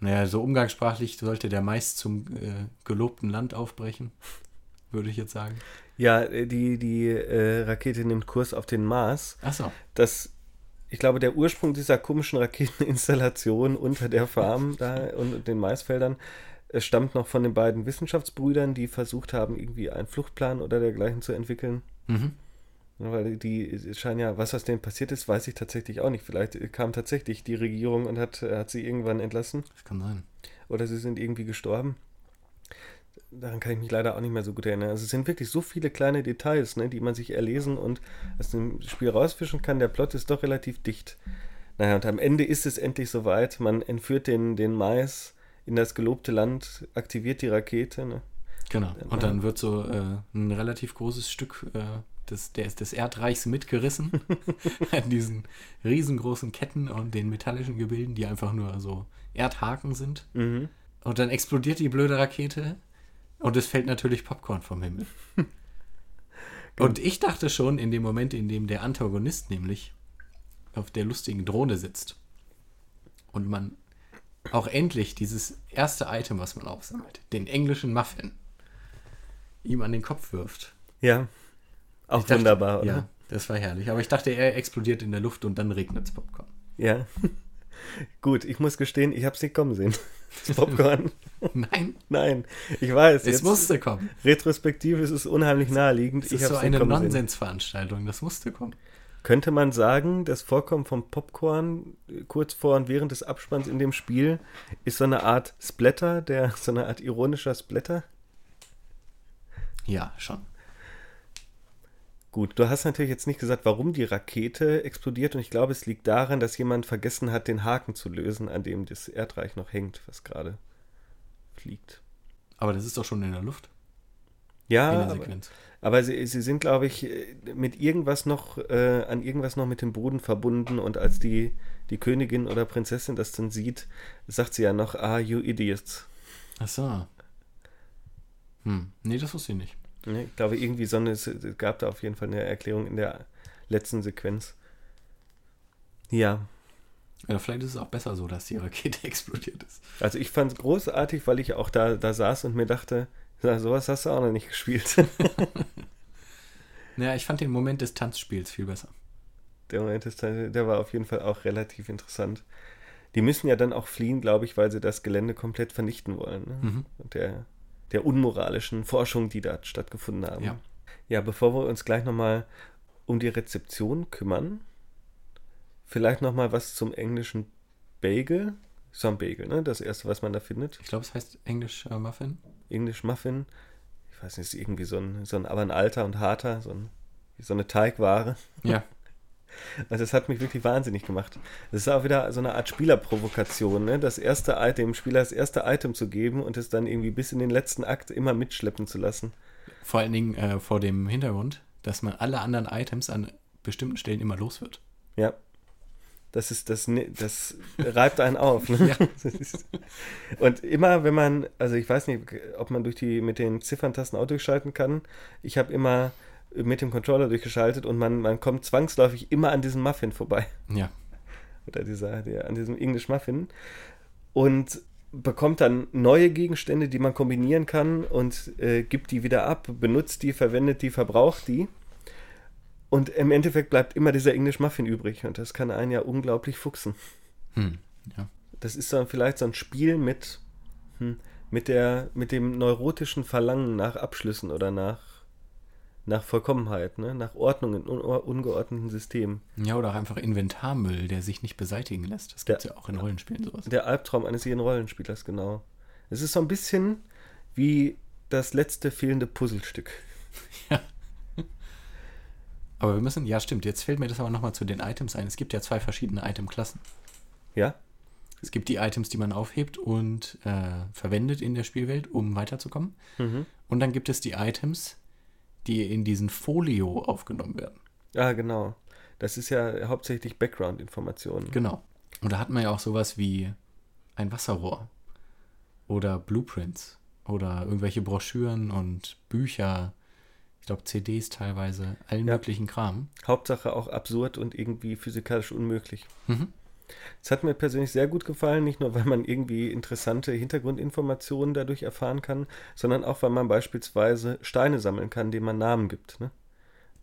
Speaker 2: naja, so umgangssprachlich sollte der Mais zum äh, gelobten Land aufbrechen, würde ich jetzt sagen.
Speaker 1: Ja, äh, die, die äh, Rakete nimmt Kurs auf den Mars.
Speaker 2: Achso,
Speaker 1: Das, ich glaube, der Ursprung dieser komischen Raketeninstallation unter der Farm [laughs] da und den Maisfeldern äh, stammt noch von den beiden Wissenschaftsbrüdern, die versucht haben, irgendwie einen Fluchtplan oder dergleichen zu entwickeln.
Speaker 2: mhm.
Speaker 1: Ja, Weil die scheinen ja, was aus denen passiert ist, weiß ich tatsächlich auch nicht. Vielleicht kam tatsächlich die Regierung und hat, hat sie irgendwann entlassen.
Speaker 2: das kann sein.
Speaker 1: oder sie sind irgendwie gestorben. Daran kann ich mich leider auch nicht mehr so gut erinnern. Also es sind wirklich so viele kleine Details, ne, die man sich erlesen und aus dem Spiel rausfischen kann. Der Plot ist doch relativ dicht. Naja, und am Ende ist es endlich soweit. Man entführt den, den Mais in das gelobte Land, aktiviert die Rakete. Ne?
Speaker 2: Genau. Und dann wird so äh, ein relativ großes Stück äh, des, des, des Erdreichs mitgerissen. [laughs] An diesen riesengroßen Ketten und den metallischen Gebilden, die einfach nur so Erdhaken sind.
Speaker 1: Mhm.
Speaker 2: Und dann explodiert die blöde Rakete und es fällt natürlich Popcorn vom Himmel. [laughs] und ich dachte schon, in dem Moment, in dem der Antagonist nämlich auf der lustigen Drohne sitzt und man auch endlich dieses erste Item, was man aufsammelt, den englischen Muffin, ihm an den Kopf wirft.
Speaker 1: Ja, auch
Speaker 2: Ich dachte-
Speaker 1: wunderbar, oder?
Speaker 2: Ja, das war herrlich. Aber ich dachte, er explodiert in der Luft und dann regnet es Popcorn.
Speaker 1: Ja. [laughs] Gut, ich muss gestehen, ich habe es nicht kommen sehen. [laughs] Das Popcorn.
Speaker 2: Nein,
Speaker 1: Nein, ich weiß.
Speaker 2: es musste kommen.
Speaker 1: Retrospektiv ist es unheimlich naheliegend.
Speaker 2: Es
Speaker 1: ich
Speaker 2: ist so
Speaker 1: hab's nicht
Speaker 2: eine. Nonsensveranstaltung, das musste kommen.
Speaker 1: Könnte man sagen, das Vorkommen vom Popcorn äh, kurz vor und während des Abspanns in dem Spiel ist so eine Art Splatter, der [laughs] so eine Art ironischer Splatter?
Speaker 2: Ja, schon.
Speaker 1: Gut, du hast natürlich jetzt nicht gesagt, warum die Rakete explodiert und ich glaube, es liegt daran, dass jemand vergessen hat, den Haken zu lösen, an dem das Erdreich noch hängt, was gerade fliegt.
Speaker 2: Aber das ist doch schon in der Luft,
Speaker 1: Ja,
Speaker 2: in der
Speaker 1: aber,
Speaker 2: Sequenz.
Speaker 1: aber sie, sie sind, glaube ich, mit irgendwas noch, äh, an irgendwas noch mit dem Boden verbunden und als die, die Königin oder Prinzessin das dann sieht, sagt sie ja noch, ah, you idiots.
Speaker 2: Ach so. Hm, nee, das wusste ich nicht.
Speaker 1: Ne, Ich glaube, irgendwie so eine, es gab da auf jeden Fall eine Erklärung in der letzten Sequenz. Ja,
Speaker 2: Ja, vielleicht ist es auch besser so, dass die Rakete [laughs] explodiert ist.
Speaker 1: also ich fand es großartig, weil ich auch da, da saß und mir dachte, na, sowas hast du auch noch nicht gespielt. [laughs] [laughs]
Speaker 2: Naja, ich fand den Moment des Tanzspiels viel besser.
Speaker 1: der Moment ist, der war auf jeden Fall auch relativ interessant. Die müssen ja dann auch fliehen, glaube ich, weil sie das Gelände komplett vernichten wollen. Ne?
Speaker 2: Mhm.
Speaker 1: Und der, der unmoralischen Forschung, die da stattgefunden haben.
Speaker 2: Ja.
Speaker 1: ja, bevor wir uns gleich nochmal um die Rezeption kümmern, vielleicht nochmal was zum englischen Bagel. So ein Bagel, ne? Das erste, was man da findet.
Speaker 2: Ich glaube, es heißt Englisch äh, Muffin.
Speaker 1: Englisch Muffin. Ich weiß nicht, ist irgendwie so ein, so ein, aber ein alter und harter, so, ein, so eine Teigware.
Speaker 2: Ja. [laughs]
Speaker 1: Also das hat mich wirklich wahnsinnig gemacht. Das ist auch wieder so eine Art Spielerprovokation, ne? Das erste Item, dem Spieler das erste Item zu geben und es dann irgendwie bis in den letzten Akt immer mitschleppen zu lassen.
Speaker 2: Vor allen Dingen äh, vor dem Hintergrund, dass man alle anderen Items an bestimmten Stellen immer los wird.
Speaker 1: Ja. Das ist das, das reibt einen auf. Ne? [laughs]
Speaker 2: Ja. [laughs]
Speaker 1: Ist, und immer, wenn man, also ich weiß nicht, ob man durch die mit den Zifferntasten auch durchschalten kann. Ich habe immer mit dem Controller durchgeschaltet und man, man kommt zwangsläufig immer an diesem Muffin vorbei.
Speaker 2: Ja. [laughs]
Speaker 1: oder dieser, der, an diesem English Muffin. Und bekommt dann neue Gegenstände, die man kombinieren kann und äh, gibt die wieder ab, benutzt die, verwendet die, verbraucht die. Und im Endeffekt bleibt immer dieser English Muffin übrig und das kann einen ja unglaublich fuchsen.
Speaker 2: Hm, ja.
Speaker 1: Das ist dann vielleicht so ein Spiel mit, hm, mit, der, mit dem neurotischen Verlangen nach Abschlüssen oder nach, nach Vollkommenheit, ne? nach Ordnung in un ungeordneten Systemen.
Speaker 2: Ja, oder auch einfach Inventarmüll, der sich nicht beseitigen lässt. Das gibt es ja auch in Rollenspielen sowas.
Speaker 1: Der Albtraum eines jeden Rollenspielers, genau. Es ist so ein bisschen wie das letzte fehlende Puzzlestück. [laughs]
Speaker 2: Ja. Aber wir müssen, ja stimmt, jetzt fällt mir das aber nochmal zu den Items ein. Es gibt ja zwei verschiedene Itemklassen.
Speaker 1: Ja?
Speaker 2: Es gibt die Items, die man aufhebt und äh, verwendet in der Spielwelt, um weiterzukommen.
Speaker 1: Mhm.
Speaker 2: Und dann gibt es die Items, die in diesen Folio aufgenommen werden.
Speaker 1: Ja, genau. Das ist ja hauptsächlich Background-Informationen.
Speaker 2: Genau. Und da hat man ja auch sowas wie ein Wasserrohr oder Blueprints oder irgendwelche Broschüren und Bücher. Ich glaube, CDs teilweise, allen
Speaker 1: Ja.
Speaker 2: möglichen Kram.
Speaker 1: Hauptsache auch absurd und irgendwie physikalisch unmöglich.
Speaker 2: Mhm.
Speaker 1: Es hat mir persönlich sehr gut gefallen, nicht nur, weil man irgendwie interessante Hintergrundinformationen dadurch erfahren kann, sondern auch, weil man beispielsweise Steine sammeln kann, denen man Namen gibt, ne?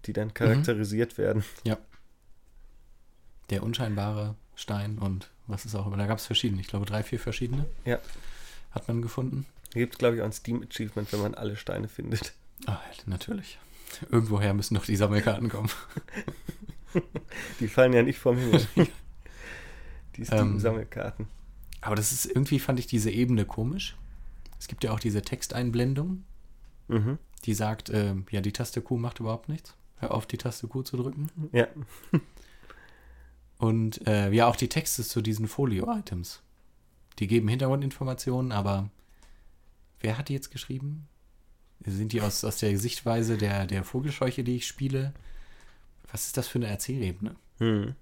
Speaker 1: die dann charakterisiert werden.
Speaker 2: Ja. Der unscheinbare Stein und was ist auch immer. Da gab es verschiedene. Ich glaube, drei, vier verschiedene
Speaker 1: Ja.
Speaker 2: hat man gefunden.
Speaker 1: Gibt es, glaube ich, auch ein Steam-Achievement, wenn man alle Steine findet.
Speaker 2: Ah, natürlich. Irgendwoher müssen noch die Sammelkarten kommen. [laughs]
Speaker 1: Die fallen ja nicht vom Himmel. [laughs] Die
Speaker 2: Ähm.
Speaker 1: Steam-Sammelkarten.
Speaker 2: Aber das ist irgendwie, fand ich diese Ebene komisch. Es gibt ja auch diese Texteinblendung,
Speaker 1: Mhm.
Speaker 2: die sagt, ähm, ja, die Taste Q macht überhaupt nichts. Hör auf, die Taste Q zu drücken.
Speaker 1: Ja. [laughs]
Speaker 2: Und äh, ja, auch die Texte zu diesen Folio-Items. Die geben Hintergrundinformationen, aber wer hat die jetzt geschrieben? Sind die aus, aus der Sichtweise der, der Vogelscheuche, die ich spiele? Was ist das für eine Erzählebene?
Speaker 1: Hm.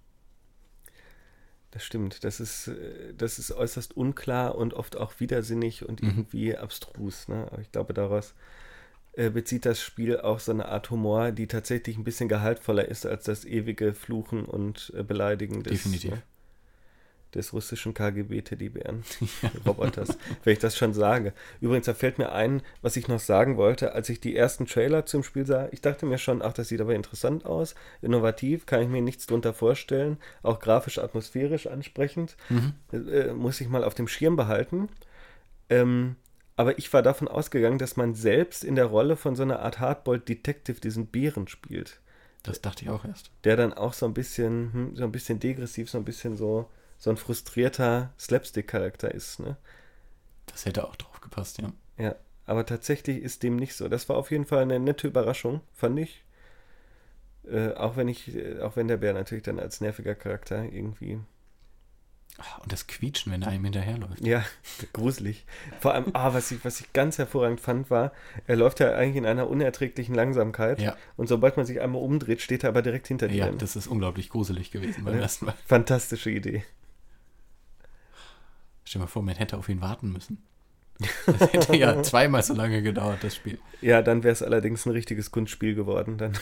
Speaker 1: Das stimmt. Das ist, äh, das ist äußerst unklar und oft auch widersinnig und
Speaker 2: Mhm.
Speaker 1: irgendwie abstrus. Ne? Aber ich glaube, daraus äh, bezieht das Spiel auch so eine Art Humor, die tatsächlich ein bisschen gehaltvoller ist als das ewige Fluchen und äh, Beleidigen des,
Speaker 2: Definitiv.
Speaker 1: ne, des russischen KGB-Teddybären, [laughs] [laughs] Roboters, wenn ich das schon sage. Übrigens, da fällt mir ein, was ich noch sagen wollte, als ich die ersten Trailer zum Spiel sah. Ich dachte mir schon, ach, das sieht aber interessant aus, innovativ, kann ich mir nichts drunter vorstellen, auch grafisch, atmosphärisch ansprechend.
Speaker 2: Mhm.
Speaker 1: Äh, muss ich mal auf dem Schirm behalten. Ähm, aber ich war davon ausgegangen, dass man selbst in der Rolle von so einer Art Hardboiled Detective diesen Bären spielt,
Speaker 2: Das dachte ich auch erst.
Speaker 1: der dann auch so ein bisschen, hm, so ein bisschen degressiv, so ein bisschen so, so ein frustrierter Slapstick-Charakter ist, ne?
Speaker 2: Das hätte auch drauf gepasst, ja.
Speaker 1: Ja, aber tatsächlich ist dem nicht so. Das war auf jeden Fall eine nette Überraschung, fand ich. Äh, auch wenn ich, äh, auch wenn der Bär natürlich dann als nerviger Charakter irgendwie
Speaker 2: Ah, Und das Quietschen, wenn er einem hinterherläuft.
Speaker 1: Ja, [laughs] gruselig. Vor allem, ah, was ich, was ich ganz hervorragend fand, war, er läuft ja eigentlich in einer unerträglichen Langsamkeit.
Speaker 2: Ja.
Speaker 1: Und sobald man sich einmal umdreht, steht er aber direkt hinter dir.
Speaker 2: Ja, das ist unglaublich gruselig gewesen beim ersten Mal.
Speaker 1: Fantastische Idee.
Speaker 2: Stell dir mal vor, man hätte auf ihn warten müssen. Das hätte ja [laughs] zweimal so lange gedauert, das Spiel.
Speaker 1: Ja, dann wäre es allerdings ein richtiges Kunstspiel geworden. Dann. [laughs]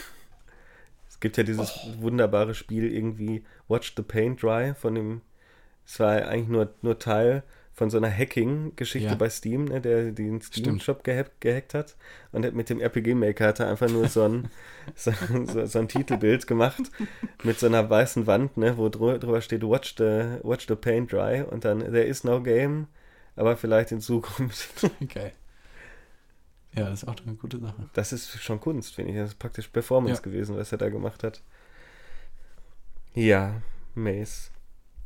Speaker 1: Es gibt ja dieses wunderbare Spiel irgendwie Watch the Paint Dry von dem. Es war eigentlich nur, nur Teil von so einer Hacking-Geschichte
Speaker 2: Ja.
Speaker 1: bei Steam, ne, der den. Steam-Shop gehackt, gehackt hat. Und mit dem RPG-Maker hat er einfach nur so ein, [laughs] so, so, so ein Titelbild gemacht mit so einer weißen Wand, ne, wo drü drüber steht Watch the, Watch the Paint Dry und dann There is no game, aber vielleicht in Zukunft. [laughs]
Speaker 2: Geil. Ja, das ist auch eine gute Sache.
Speaker 1: Das ist schon Kunst, finde ich. Das ist praktisch Performance
Speaker 2: Ja.
Speaker 1: gewesen, was er da gemacht hat. Ja, Mace.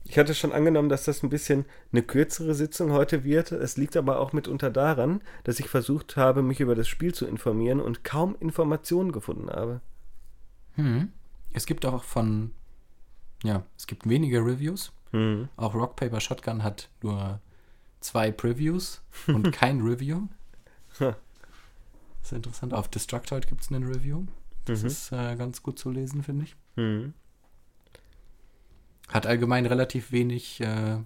Speaker 1: Ich hatte schon angenommen, dass das ein bisschen eine kürzere Sitzung heute wird. Es liegt aber auch mitunter daran, dass ich versucht habe, mich über das Spiel zu informieren und kaum Informationen gefunden habe.
Speaker 2: Hm. Es gibt auch von, ja, es gibt weniger Reviews.
Speaker 1: Hm.
Speaker 2: Auch Rock Paper Shotgun hat nur zwei Previews und [laughs] kein Review. Das ist interessant. Auf Destructoid gibt es eine Review. Das
Speaker 1: Mhm.
Speaker 2: ist äh, ganz gut zu lesen, finde ich.
Speaker 1: Hm.
Speaker 2: Hat allgemein relativ wenig äh,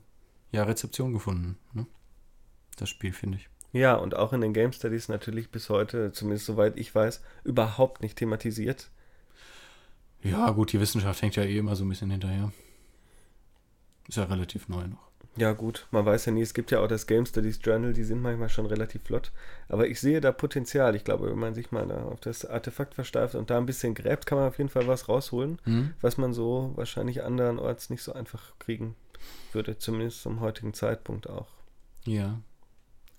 Speaker 2: ja, Rezeption gefunden. Ne? Das Spiel, finde ich.
Speaker 1: Ja, und auch in den Game Studies natürlich bis heute, zumindest soweit ich weiß, überhaupt nicht thematisiert.
Speaker 2: Ja, gut, die Wissenschaft hängt ja eh immer so ein bisschen hinterher. Ist ja relativ neu noch.
Speaker 1: Ja, gut, man weiß ja nie, es gibt ja auch das Game Studies Journal, die sind manchmal schon relativ flott. Aber ich sehe da Potenzial. Ich glaube, wenn man sich mal da auf das Artefakt versteift und da ein bisschen gräbt, kann man auf jeden Fall was rausholen,
Speaker 2: Mhm.
Speaker 1: was man so wahrscheinlich andernorts nicht so einfach kriegen würde, zumindest zum heutigen Zeitpunkt auch.
Speaker 2: Ja.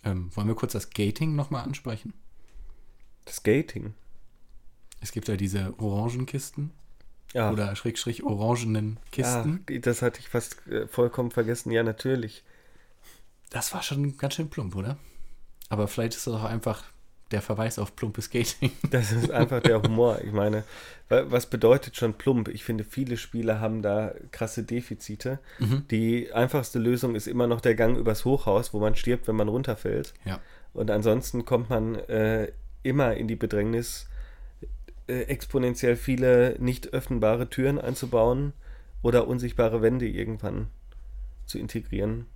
Speaker 2: Ähm, wollen wir kurz das Gating nochmal ansprechen?
Speaker 1: Das Gating.
Speaker 2: Es gibt ja diese Orangenkisten
Speaker 1: Ja,
Speaker 2: oder Schrägstrich orangenen Kisten.
Speaker 1: ja das hatte ich fast äh, vollkommen vergessen. Ja, natürlich.
Speaker 2: Das war schon ganz schön plump, oder? Aber vielleicht ist das auch einfach der Verweis auf plumpes Gating. [laughs]
Speaker 1: Das ist einfach der Humor. Ich meine, wa- was bedeutet schon plump? Ich finde, viele Spieler haben da krasse Defizite.
Speaker 2: Mhm.
Speaker 1: Die einfachste Lösung ist immer noch der Gang übers Hochhaus, wo man stirbt, wenn man runterfällt.
Speaker 2: Ja.
Speaker 1: Und ansonsten kommt man äh, immer in die Bedrängnis, äh, exponentiell viele nicht öffnbare Türen einzubauen oder unsichtbare Wände irgendwann zu integrieren.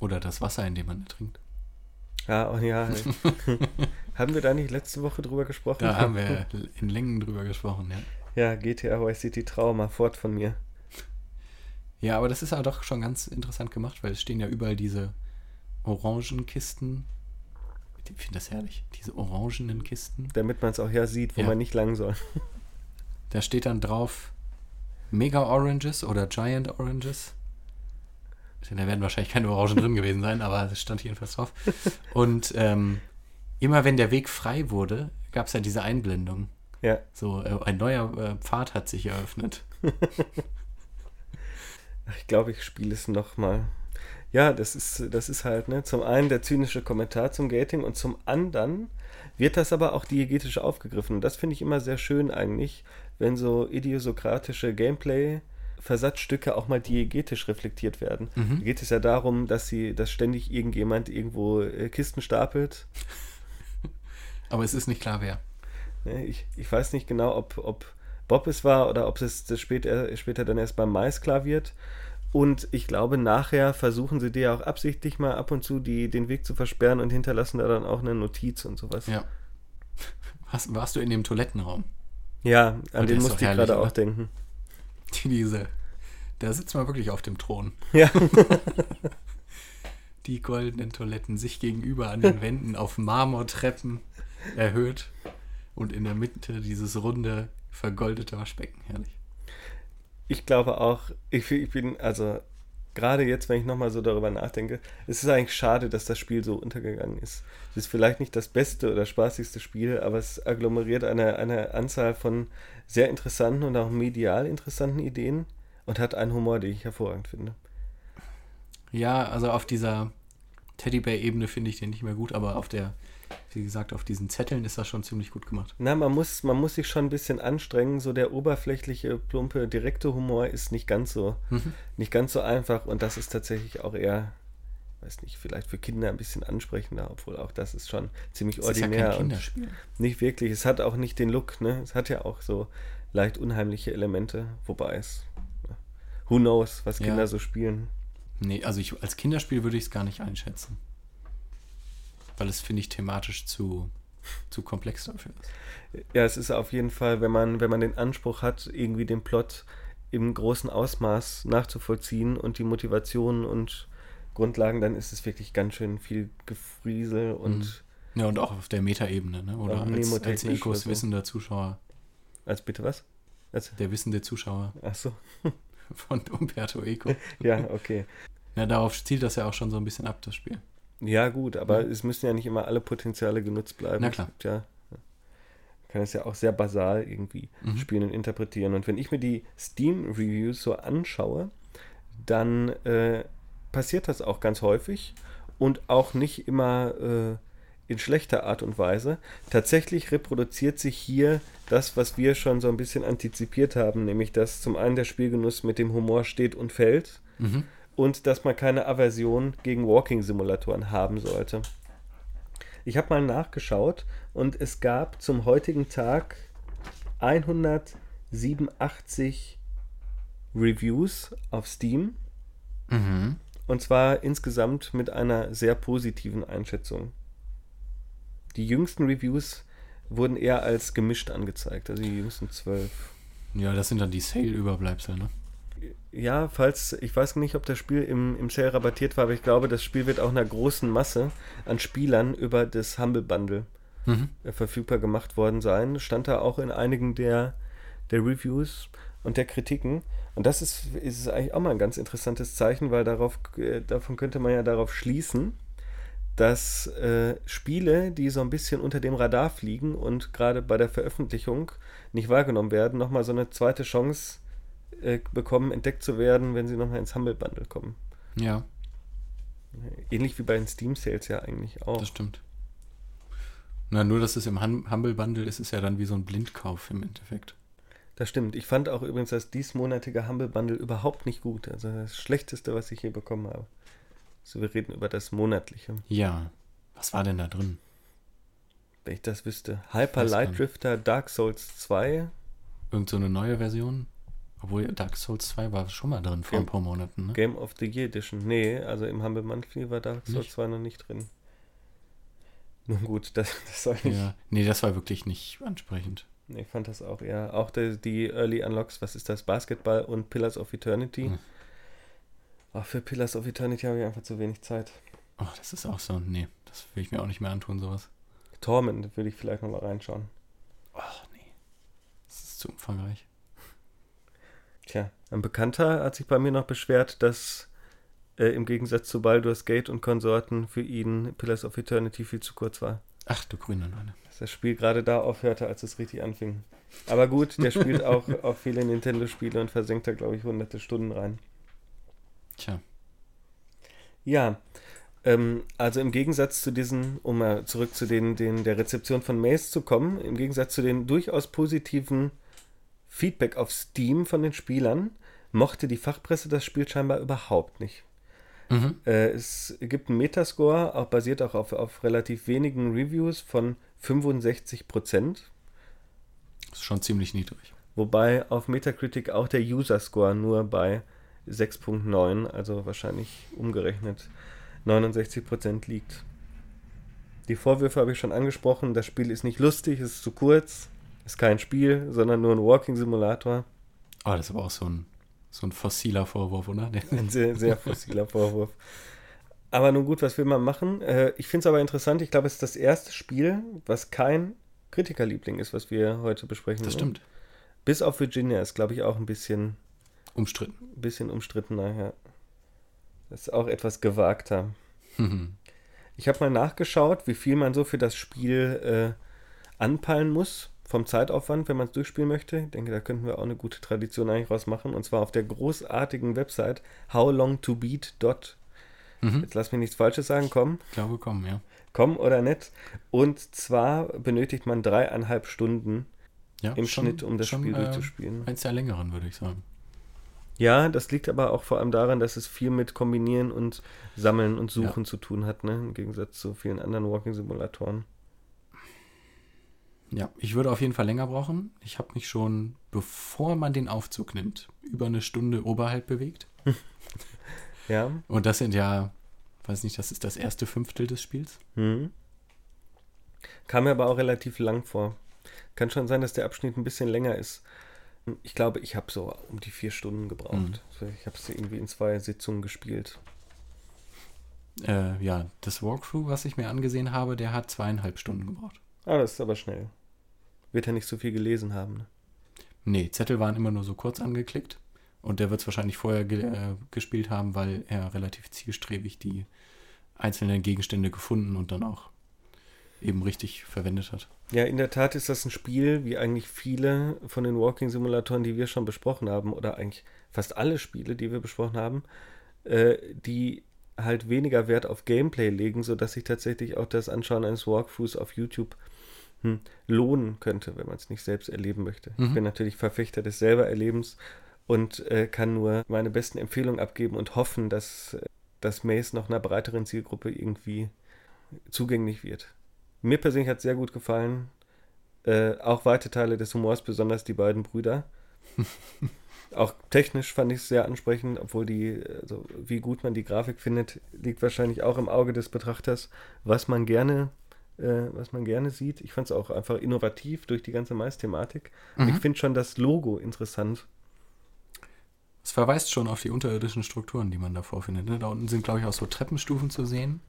Speaker 2: Oder das Wasser, in dem man ertrinkt.
Speaker 1: Ja, oh ja. [laughs] haben wir da nicht letzte Woche drüber gesprochen?
Speaker 2: Da haben wir in Längen drüber gesprochen, ja.
Speaker 1: Ja, GTA Vice City Trauma, fort von mir.
Speaker 2: Ja, aber das ist ja doch schon ganz interessant gemacht, weil es stehen ja überall diese Orangenkisten. Ich finde das herrlich. Diese orangenen Kisten.
Speaker 1: Damit man es auch ja sieht, wo
Speaker 2: Ja.
Speaker 1: man nicht lang soll. [laughs]
Speaker 2: Da steht dann drauf Mega Oranges oder Giant Oranges. Da werden wahrscheinlich keine Orangen drin gewesen sein, aber das stand jedenfalls drauf. Und ähm, immer wenn der Weg frei wurde, gab es ja diese Einblendung.
Speaker 1: Ja,
Speaker 2: So, äh, ein neuer äh, Pfad hat sich eröffnet. [laughs]
Speaker 1: Ich glaube, ich spiele es nochmal. Ja, das ist, das ist halt, ne, zum einen der zynische Kommentar zum Gating und zum anderen wird das aber auch diegetisch aufgegriffen. Und das finde ich immer sehr schön eigentlich, wenn so idiosokratische Gameplay-Versatzstücke auch mal diegetisch reflektiert werden.
Speaker 2: Mhm.
Speaker 1: Da geht es ja darum, dass sie, dass ständig irgendjemand irgendwo äh, Kisten stapelt. [laughs]
Speaker 2: Aber es ist nicht klar, wer.
Speaker 1: Ne, Ich, ich weiß nicht genau, ob, ob Bob es war oder ob es das später, später dann erst beim Mais klar wird. Und ich glaube, nachher versuchen sie dir auch absichtlich mal ab und zu die, den Weg zu versperren und hinterlassen da dann auch eine Notiz und sowas.
Speaker 2: Ja. Hast, warst du in dem Toilettenraum?
Speaker 1: Ja, an
Speaker 2: der
Speaker 1: den musste ich gerade auch denken.
Speaker 2: Die, diese. Da sitzt man wirklich auf dem Thron.
Speaker 1: Ja, [laughs]
Speaker 2: Die goldenen Toiletten sich gegenüber an den Wänden auf Marmortreppen erhöht. Und in der Mitte dieses runde, vergoldete Waschbecken. Herrlich.
Speaker 1: Ich glaube auch, ich, ich bin, also gerade jetzt, wenn ich nochmal so darüber nachdenke, es ist eigentlich schade, dass das Spiel so untergegangen ist. Es ist vielleicht nicht das beste oder spaßigste Spiel, aber es agglomeriert eine, eine Anzahl von sehr interessanten und auch medial interessanten Ideen und hat einen Humor, den ich hervorragend finde.
Speaker 2: Ja, also auf dieser Teddybär-Ebene finde ich den nicht mehr gut, aber auf der, wie gesagt, auf diesen Zetteln ist das schon ziemlich gut gemacht.
Speaker 1: Na, man muss, man muss sich schon ein bisschen anstrengen. So der oberflächliche, plumpe, direkte Humor ist nicht ganz so,
Speaker 2: Mhm.
Speaker 1: nicht ganz so einfach und das ist tatsächlich auch eher, weiß nicht, vielleicht für Kinder ein bisschen ansprechender, obwohl auch das ist schon ziemlich
Speaker 2: Das ist ja
Speaker 1: ordinär
Speaker 2: kein Kinderspiel.
Speaker 1: nicht wirklich. Es hat auch nicht den Look, ne? Es hat ja auch so leicht unheimliche Elemente, wobei es, ja, who knows, was
Speaker 2: Ja.
Speaker 1: Kinder so spielen.
Speaker 2: Nee, also ich, als Kinderspiel würde ich es gar nicht einschätzen. Weil es, finde ich, thematisch zu, zu komplex dafür ist.
Speaker 1: Ja, es ist auf jeden Fall, wenn man, wenn man den Anspruch hat, irgendwie den Plot im großen Ausmaß nachzuvollziehen und die Motivationen und Grundlagen, dann ist es wirklich ganz schön viel Gefriesel und
Speaker 2: Ja, und auch auf der Metaebene, ne? Oder als, als Ecos
Speaker 1: so.
Speaker 2: wissender Zuschauer,
Speaker 1: als bitte was? Also,
Speaker 2: der wissende Zuschauer
Speaker 1: ach so, [laughs]
Speaker 2: von Umberto Eco. [laughs]
Speaker 1: ja, okay.
Speaker 2: Ja, darauf zielt das ja auch schon so ein bisschen ab, das Spiel.
Speaker 1: Ja, gut, aber es müssen ja nicht immer alle Potenziale genutzt bleiben.
Speaker 2: Na klar.
Speaker 1: Ja, man kann es ja auch sehr basal irgendwie
Speaker 2: Mhm.
Speaker 1: spielen und interpretieren. Und wenn ich mir die Steam-Reviews so anschaue, dann äh, passiert das auch ganz häufig und auch nicht immer äh, in schlechter Art und Weise. Tatsächlich reproduziert sich hier das, was wir schon so ein bisschen antizipiert haben, nämlich dass zum einen der Spielgenuss mit dem Humor steht und fällt
Speaker 2: Mhm.
Speaker 1: Und dass man keine Aversion gegen Walking-Simulatoren haben sollte. Ich habe mal nachgeschaut und es gab zum heutigen Tag 187 Reviews auf Steam
Speaker 2: Mhm.
Speaker 1: und zwar insgesamt mit einer sehr positiven Einschätzung. Die jüngsten Reviews wurden eher als gemischt angezeigt, also die jüngsten zwölf.
Speaker 2: Ja, das sind dann die Sale-Überbleibsel, ne?
Speaker 1: Ja, falls, ich weiß nicht, ob das Spiel im, im Sale rabattiert war, aber ich glaube, das Spiel wird auch einer großen Masse an Spielern über das Humble Bundle
Speaker 2: Mhm.
Speaker 1: äh, verfügbar gemacht worden sein. Stand da auch in einigen der, der Reviews und der Kritiken. Und das ist, ist eigentlich auch mal ein ganz interessantes Zeichen, weil darauf, äh, davon könnte man ja darauf schließen, dass äh, Spiele, die so ein bisschen unter dem Radar fliegen und gerade bei der Veröffentlichung nicht wahrgenommen werden, nochmal so eine zweite Chance äh, bekommen, entdeckt zu werden, wenn sie nochmal ins Humble Bundle kommen.
Speaker 2: Ja,
Speaker 1: Ähnlich wie bei den Steam Sales ja eigentlich auch.
Speaker 2: das stimmt. Na, nur, dass es im Hum- Humble Bundle ist, ist ja dann wie so ein Blindkauf im Endeffekt.
Speaker 1: Das stimmt. Ich fand auch übrigens das diesmonatige Humble Bundle überhaupt nicht gut. Also das Schlechteste, was ich je bekommen habe. So, wir reden über das monatliche.
Speaker 2: Ja. Was war denn da drin?
Speaker 1: Wenn ich das wüsste. Hyper Light. Drifter Dark Souls 2.
Speaker 2: Irgend so eine neue Version? Obwohl Dark Souls 2 war schon mal drin vor
Speaker 1: Ja.
Speaker 2: ein paar Monaten, ne?
Speaker 1: Game of the Year Edition. Nee, also im Humble Monthly war Dark Souls
Speaker 2: Nicht?
Speaker 1: 2 noch nicht drin. Nun gut, [laughs] das, das soll nicht.
Speaker 2: Ja. Nee, das war wirklich nicht ansprechend.
Speaker 1: Nee, ich fand das auch eher. Auch die, die Early Unlocks, was ist das? Basketball und Pillars of Eternity.
Speaker 2: Hm.
Speaker 1: Auch für Pillars of Eternity habe ich einfach zu wenig Zeit.
Speaker 2: Oh, das ist auch so. Nee, das will ich mir auch nicht mehr antun, sowas.
Speaker 1: Torment würde ich vielleicht nochmal reinschauen.
Speaker 2: Oh, nee. Das ist zu umfangreich.
Speaker 1: Tja, ein Bekannter hat sich bei mir noch beschwert, dass äh, im Gegensatz zu Baldur's Gate und Konsorten für ihn Pillars of Eternity viel zu kurz war.
Speaker 2: Ach, du grüne Neune.
Speaker 1: Dass das Spiel gerade da aufhörte, als es richtig anfing. Aber gut, der spielt [laughs] auch, auch viele Nintendo-Spiele und versenkt da, glaube ich, hunderte Stunden rein.
Speaker 2: Tja.
Speaker 1: Ja, ähm, also im Gegensatz zu diesen, um mal zurück zu den, den der Rezeption von Maze zu kommen, im Gegensatz zu den durchaus positiven Feedback auf Steam von den Spielern, mochte die Fachpresse das Spiel scheinbar überhaupt nicht.
Speaker 2: Mhm.
Speaker 1: Äh, es gibt einen Metascore, auch basiert auch auf, auf relativ wenigen Reviews von 65 Prozent.
Speaker 2: Ist schon ziemlich niedrig.
Speaker 1: Wobei auf Metacritic auch der User-Score nur bei 6.9, also wahrscheinlich umgerechnet 69% liegt. Die Vorwürfe habe ich schon angesprochen. Das Spiel ist nicht lustig, es ist zu kurz, ist kein Spiel, sondern nur ein Walking-Simulator.
Speaker 2: Oh, das ist aber auch so ein, so ein fossiler Vorwurf, oder? Der, [laughs]
Speaker 1: Ein sehr, sehr fossiler Vorwurf. Aber nun gut, was will man machen? Äh, ich finde es aber interessant. Ich glaube, es ist das erste Spiel, was kein Kritikerliebling ist, was wir heute besprechen.
Speaker 2: das stimmt.
Speaker 1: Bis auf Virginia ist, glaube ich, auch ein bisschen
Speaker 2: Umstritten.
Speaker 1: bisschen umstrittener, ja. Das ist auch etwas gewagter.
Speaker 2: Mhm. [laughs]
Speaker 1: Ich habe mal nachgeschaut, wie viel man so für das Spiel äh, anpeilen muss vom Zeitaufwand, wenn man es durchspielen möchte. Ich denke, da könnten wir auch eine gute Tradition eigentlich rausmachen. Und zwar auf der großartigen Website howlongtobeat.
Speaker 2: Mhm.
Speaker 1: Jetzt lass mich nichts Falsches sagen, komm,
Speaker 2: Ich glaube, komm, ja.
Speaker 1: komm oder nett. Und zwar benötigt man dreieinhalb Stunden
Speaker 2: ja
Speaker 1: im
Speaker 2: schon-
Speaker 1: Schnitt, um das
Speaker 2: schon,
Speaker 1: Spiel
Speaker 2: äh,
Speaker 1: durchzuspielen.
Speaker 2: Eins der längeren, würde ich sagen.
Speaker 1: Ja, das liegt aber auch vor allem daran, dass es viel mit Kombinieren und Sammeln und Suchen zu tun hat, ne? Im Gegensatz zu vielen anderen Walking-Simulatoren.
Speaker 2: Ja, ich würde auf jeden Fall länger brauchen. Ich habe mich schon, bevor man den Aufzug nimmt, über eine Stunde oberhalb bewegt. [laughs]
Speaker 1: Ja.
Speaker 2: Und das sind ja, weiß nicht, das ist das erste Fünftel des Spiels.
Speaker 1: Hm. Kam mir aber auch relativ lang vor. Kann schon sein, dass der Abschnitt ein bisschen länger ist. Ich glaube, ich habe so um die vier Stunden gebraucht. Ich habe es irgendwie in zwei Sitzungen gespielt.
Speaker 2: Äh, ja, das Walkthrough, was ich mir angesehen habe, der hat zweieinhalb Stunden gebraucht.
Speaker 1: Ah, das ist aber schnell. Wird ja nicht so viel gelesen haben. Ne?
Speaker 2: Nee, Zettel waren immer nur so kurz angeklickt. Und der wird es wahrscheinlich vorher ge äh, gespielt haben, weil er relativ zielstrebig die einzelnen Gegenstände gefunden und dann auch eben richtig verwendet hat.
Speaker 1: Ja, in der Tat ist das ein Spiel, wie eigentlich viele von den Walking-Simulatoren, die wir schon besprochen haben, oder eigentlich fast alle Spiele, die wir besprochen haben, äh, die halt weniger Wert auf Gameplay legen, sodass sich tatsächlich auch das Anschauen eines Walkthroughs auf YouTube hm, lohnen könnte, wenn man es nicht selbst erleben möchte. Ich
Speaker 2: Mhm.
Speaker 1: bin natürlich Verfechter des Selbererlebens und äh, kann nur meine besten Empfehlungen abgeben und hoffen, dass äh, das Maze noch einer breiteren Zielgruppe irgendwie zugänglich wird. Mir persönlich hat es sehr gut gefallen. Äh, auch weite Teile des Humors, besonders die beiden Brüder. [laughs] auch technisch fand ich es sehr ansprechend, obwohl die, also wie gut man die Grafik findet, liegt wahrscheinlich auch im Auge des Betrachters, was man gerne, äh, was man gerne sieht. Ich fand es auch einfach innovativ durch die ganze Mais-Thematik. Und
Speaker 2: Mhm.
Speaker 1: ich finde schon das Logo interessant.
Speaker 2: Es verweist schon auf die unterirdischen Strukturen, die man da vorfindet. Ne? Da unten sind, glaube ich, auch so Treppenstufen zu sehen.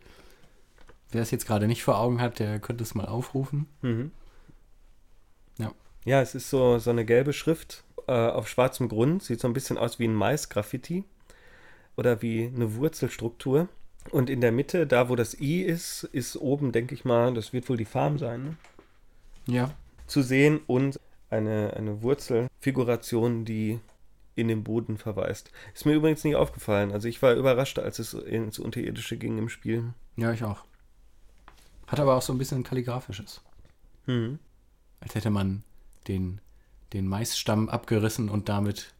Speaker 2: Wer es jetzt gerade nicht vor Augen hat, der könnte es mal aufrufen.
Speaker 1: Mhm.
Speaker 2: Ja.
Speaker 1: Ja, es ist so, so eine gelbe Schrift äh, auf schwarzem Grund. Sieht so ein bisschen aus wie ein Mais-Graffiti oder wie eine Wurzelstruktur. Und in der Mitte, da wo das I ist, ist oben, denke ich mal, das wird wohl die Farm sein, ne?
Speaker 2: Ja.
Speaker 1: zu sehen und eine, eine Wurzelfiguration, die in den Boden verweist. Ist mir übrigens nicht aufgefallen. Also ich war überrascht, als es ins Unterirdische ging im Spiel.
Speaker 2: Ja, ich auch. Hat aber auch so ein bisschen Kalligraphisches.
Speaker 1: Mhm.
Speaker 2: Als hätte man den, den Maisstamm abgerissen und damit